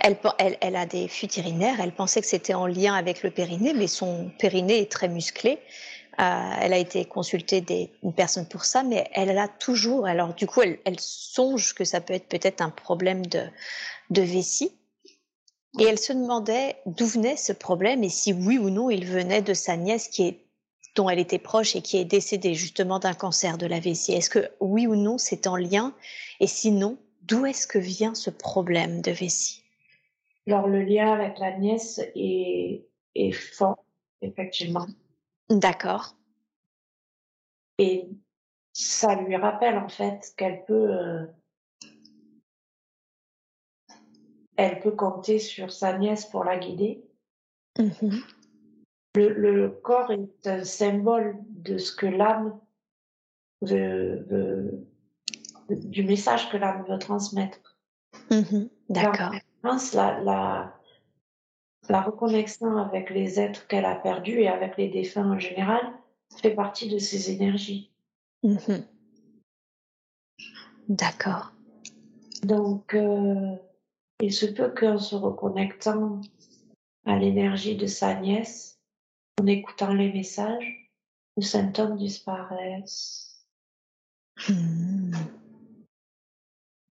elle, a des fuites urinaires. Elle pensait que c'était en lien avec le périnée, mais son périnée est très musclé. Euh, elle a été consultée des, une personne pour ça, mais elle a toujours. Alors du coup, elle, elle songe que ça peut être peut-être un problème de, de vessie. Et elle se demandait d'où venait ce problème et si oui ou non il venait de sa nièce qui est dont elle était proche et qui est décédée justement d'un cancer de la vessie. Est-ce que oui ou non c'est en lien? Et sinon, d'où est-ce que vient ce problème de vessie? Alors le lien avec la nièce est, est fort, effectivement. D'accord. Et ça lui rappelle en fait qu'elle peut, euh, elle peut compter sur sa nièce pour la guider. Mmh le, le, corps est un symbole de ce que l'âme veut, du message que l'âme veut transmettre. Mmh D'accord. La, la, la reconnexion avec les êtres qu'elle a perdus et avec les défunts en général fait partie de ses énergies. Mmh D'accord. Donc, euh, il se peut qu'en se reconnectant à l'énergie de sa nièce, en écoutant les messages, les symptômes disparaissent. Hmm.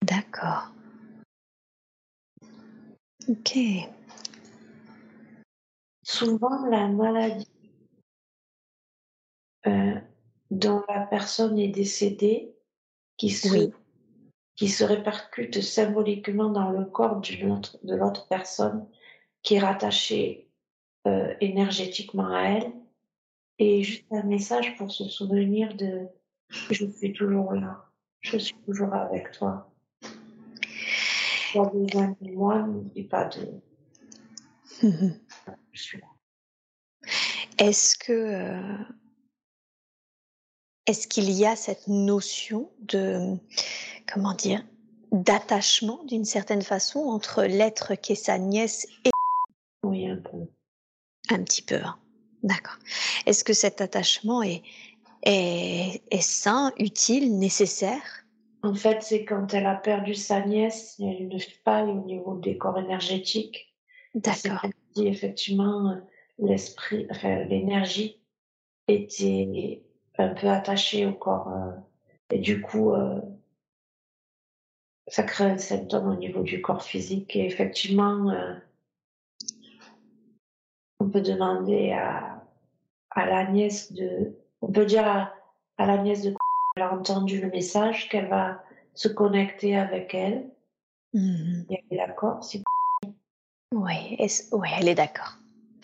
D'accord. Ok. Souvent, la maladie euh, dont la personne est décédée, qui se, qui se répercute symboliquement dans le corps de l'autre personne, qui est rattachée euh, énergétiquement à elle et juste un message pour se souvenir de je suis toujours là, je suis toujours avec toi. Tu as besoin de moi, n'oublie pas de. je suis là. Est-ce que euh, est-ce qu'il y a cette notion de comment dire d'attachement d'une certaine façon entre l'être qui est sa nièce et oui un peu un petit peu, hein. d'accord. Est-ce que cet attachement est, est, est sain, utile, nécessaire? En fait, c'est quand elle a perdu sa nièce, il y a une faille au niveau des corps énergétiques. D'accord. Dit effectivement, l'esprit, enfin, l'énergie était un peu attaché au corps. euh, et du coup, euh, ça crée un symptôme au niveau du corps physique. Et effectivement, euh, on peut demander à, à la nièce de... On peut dire à, à la nièce de... Elle a entendu le message, qu'elle va se connecter avec elle. Mhm. Et elle est d'accord. Si... Oui, oui, elle est d'accord.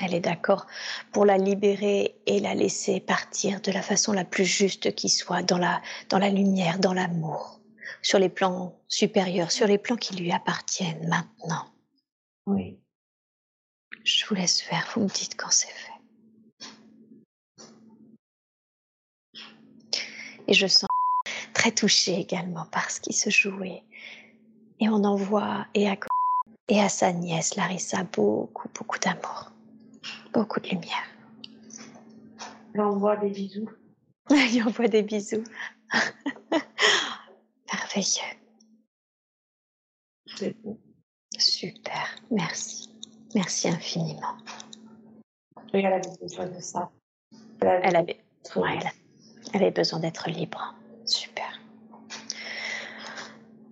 Elle est d'accord pour la libérer et la laisser partir de la façon la plus juste qui soit, dans la, dans la lumière, dans l'amour, sur les plans supérieurs, sur les plans qui lui appartiennent maintenant. Oui. Je vous laisse faire, vous me dites quand c'est fait. Et je sens très touchée également par ce qui se jouait. Et on envoie et à, et à sa nièce Larissa beaucoup, beaucoup d'amour, beaucoup de lumière. Elle envoie des bisous. Il envoie des bisous. Merveilleux, C'est super, merci, merci infiniment. Et elle avait besoin de ça. Elle avait Elle avait, besoin ouais, elle, elle avait besoin d'être libre, super.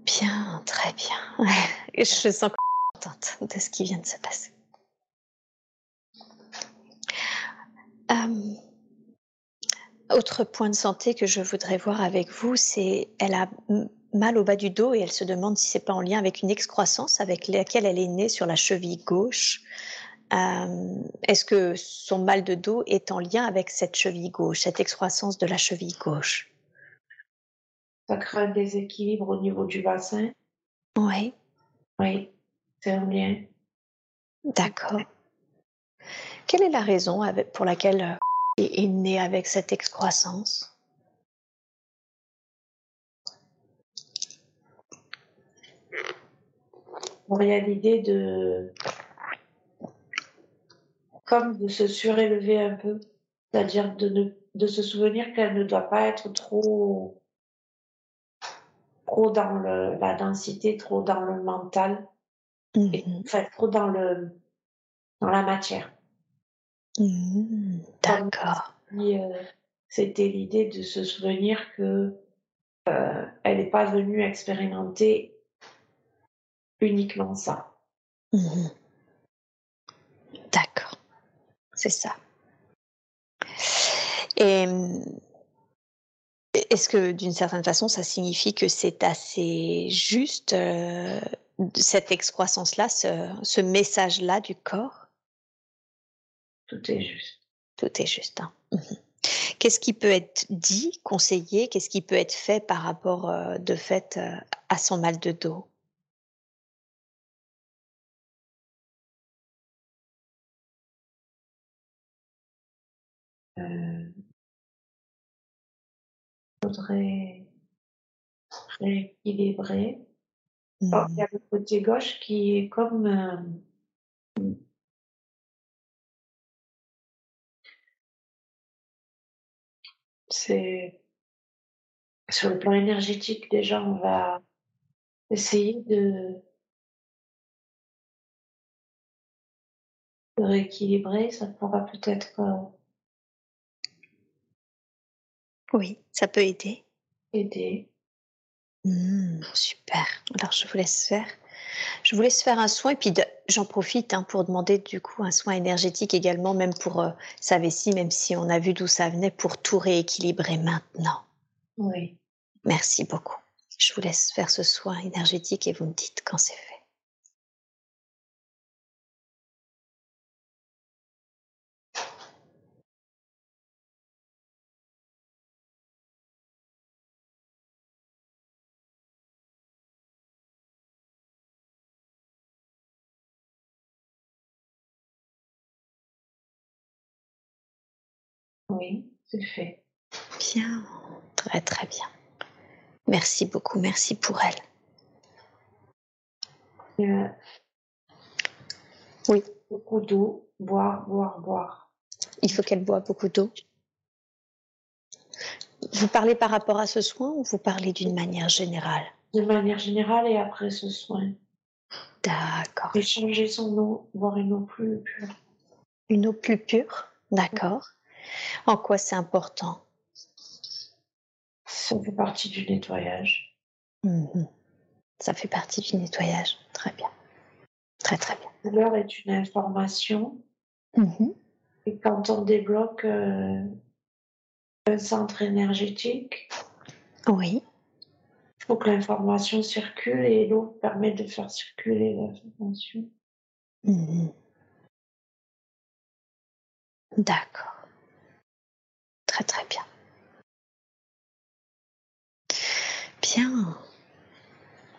Bien, très bien. Je sens contente de ce qui vient de se passer. Euh, autre point de santé que je voudrais voir avec vous, c'est elle a mal au bas du dos et elle se demande si c'est pas en lien avec une excroissance avec laquelle elle est née sur la cheville gauche. Euh, Est-ce que son mal de dos est en lien avec cette cheville gauche, cette excroissance de la cheville gauche? Ça crée un déséquilibre au niveau du bassin? Oui, Oui, c'est un lien. d'accord. Quelle est la raison pour laquelle euh, est est née avec cette excroissance? Il y a l'idée de. comme de se surélever un peu. C'est-à-dire de, ne... de se souvenir qu'elle ne doit pas être trop. trop dans le... la densité, trop dans le mental. Et... Mhm. Enfin, trop dans le. dans la matière. Mhm, D'accord. Euh, C'était l'idée de se souvenir que euh, elle n'est pas venue expérimenter uniquement ça. Mhm. D'accord. C'est ça. Et est-ce que d'une certaine façon, ça signifie que c'est assez juste euh, cette excroissance-là, ce, ce message-là du corps? Tout est juste. Tout est juste. hein. Mhm. Qu'est-ce qui peut être dit, conseillé? Qu'est-ce qui peut être fait par rapport euh, de fait euh, à son mal de dos? Euh, faudrait rééquilibrer. Alors, il y a le côté gauche qui est comme euh, c'est sur le plan énergétique déjà on va essayer de, de rééquilibrer. Ça pourra peut-être euh, Oui, ça peut aider. aider Mmh, super. Alors je vous laisse faire. Je vous laisse faire un soin et puis de- j'en profite hein, pour demander du coup un soin énergétique également, même pour euh, sa vessie, même si on a vu d'où ça venait, pour tout rééquilibrer maintenant. oui Merci beaucoup. Je vous laisse faire ce soin énergétique et vous me dites quand c'est fait. Oui c'est fait Bien, très très bien. Merci beaucoup, merci pour elle. Euh, Oui. beaucoup d'eau boire boire boire Il faut qu'elle boive beaucoup d'eau. Vous parlez par rapport à ce soin ou vous parlez d'une manière générale? De manière générale et après ce soin D'accord. et changer son eau boire une eau plus pure Une eau plus pure D'accord. En quoi c'est important? Ça fait partie du nettoyage. Mhm. Ça fait partie du nettoyage. Très bien. Très très bien. La douleur est une information. Mhm. Et quand on débloque euh, un centre énergétique, Oui. il faut que l'information circule et l'eau permet de faire circuler l'information. Mhm. D'accord. Très très bien. Bien.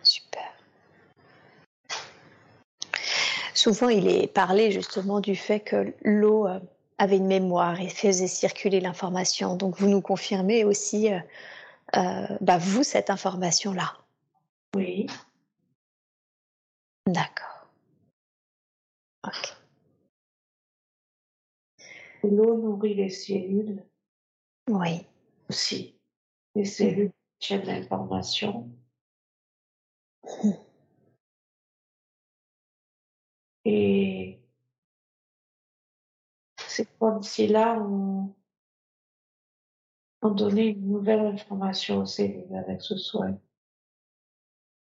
Super. Souvent, il est parlé justement du fait que l'eau euh, avait une mémoire et faisait circuler l'information. Donc, vous nous confirmez aussi, euh, euh, bah, vous, cette information-là. Oui, D'accord. Ok. l'eau nourrit les cellules Oui. aussi. Les cellules tiennent l'information. Mhm. Et c'est comme si là, on, on donnait une nouvelle information aux cellules avec ce soin.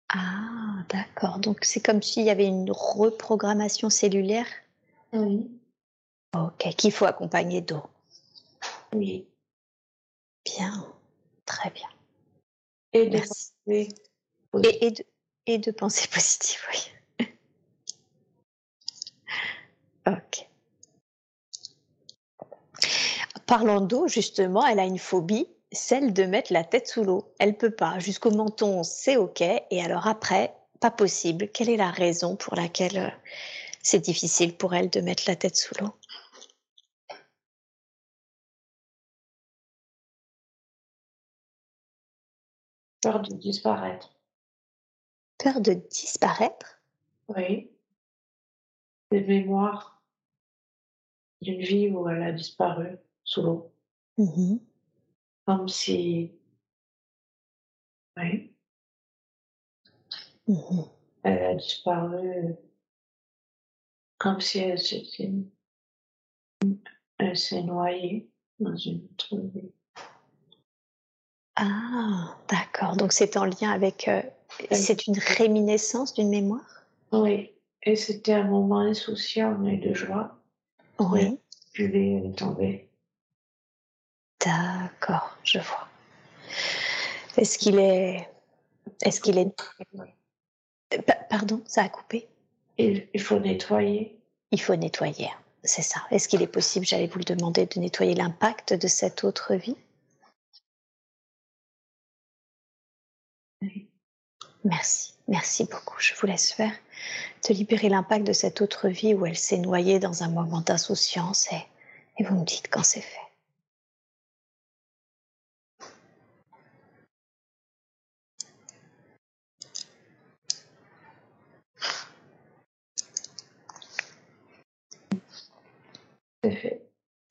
Ah, d'accord. Donc, c'est comme s'il y avait une reprogrammation cellulaire? Oui. Ok, qu'il faut accompagner d'eau. Oui. Bien, très bien. Et de Merci. penser Et, et, de, et de pensée positive, oui. ok. Parlant d'eau, justement, elle a une phobie, celle de mettre la tête sous l'eau. Elle peut pas. Jusqu'au menton, c'est ok. Et alors après, pas possible. Quelle est la raison pour laquelle euh, c'est difficile pour elle de mettre la tête sous l'eau? Peur de disparaître. Peur de disparaître? Oui. Des mémoires d'une vie où elle a disparu sous l'eau. Mhm. Comme si, oui, Mhm. elle a disparu comme si elle s'était, elle s'est noyée dans une autre vie. Ah, d'accord. Donc c'est en lien avec. euh, c'est une réminiscence d'une mémoire? Oui. Et c'était un moment insouciant et de joie. Oui. Puis elle est tombée. D'accord, je vois. Est-ce qu'il est. Est-ce qu'il est. Pa- Pardon, ça a coupé? Il, il faut nettoyer. Il faut nettoyer, c'est ça. Est-ce qu'il est possible, j'allais vous le demander, de nettoyer l'impact de cette autre vie? Merci, merci beaucoup. Je vous laisse faire. De libérer l'impact de cette autre vie où elle s'est noyée dans un moment d'insouciance et, et vous me dites quand. C'est fait.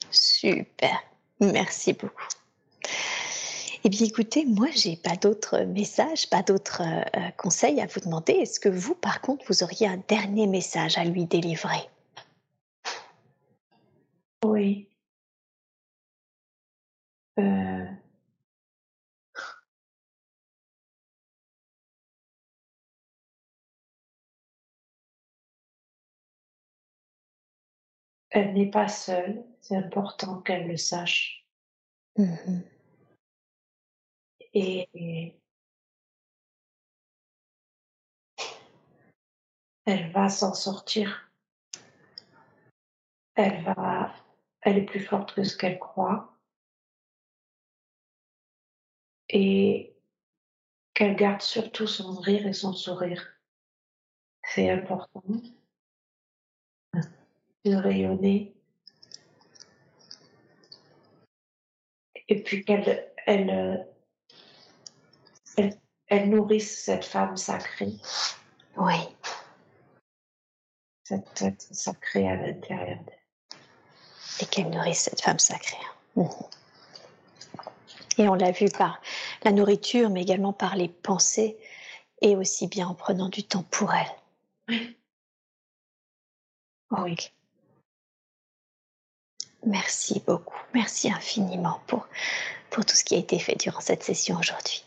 Super, merci beaucoup. Eh bien, écoutez, moi, j'ai pas d'autres messages, pas d'autres euh, conseils à vous demander. Est-ce que vous, par contre, vous auriez un dernier message à lui délivrer? Oui. Euh, elle n'est pas seule. C'est important qu'elle le sache. Mhm. Et, et elle va s'en sortir. Elle va, elle est plus forte que ce qu'elle croit. Et qu'elle garde surtout son rire et son sourire. C'est important de rayonner. Et puis qu'elle, elle, euh, elle, elle nourrisse cette femme sacrée, Oui, cette être sacrée à l'intérieur d'elle. et qu'elle nourrisse cette femme sacrée. Mhm. Et on l'a vu par la nourriture, mais également par les pensées, et aussi bien en prenant du temps pour elle. Oui. Oui. Merci beaucoup. Merci infiniment pour, pour tout ce qui a été fait durant cette session aujourd'hui.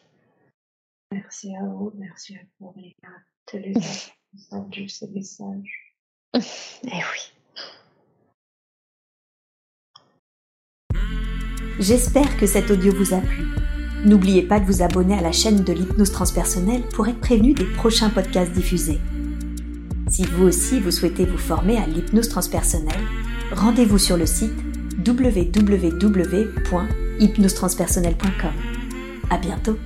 Merci à vous, merci à vous les entendu ces messages. Eh oui. J'espère que cet audio vous a plu. N'oubliez pas de vous abonner à la chaîne de l'hypnose transpersonnelle pour être prévenu des prochains podcasts diffusés. Si vous aussi vous souhaitez vous former à l'hypnose transpersonnelle, rendez-vous sur le site www.hypnosetranspersonnelle.com. À bientôt!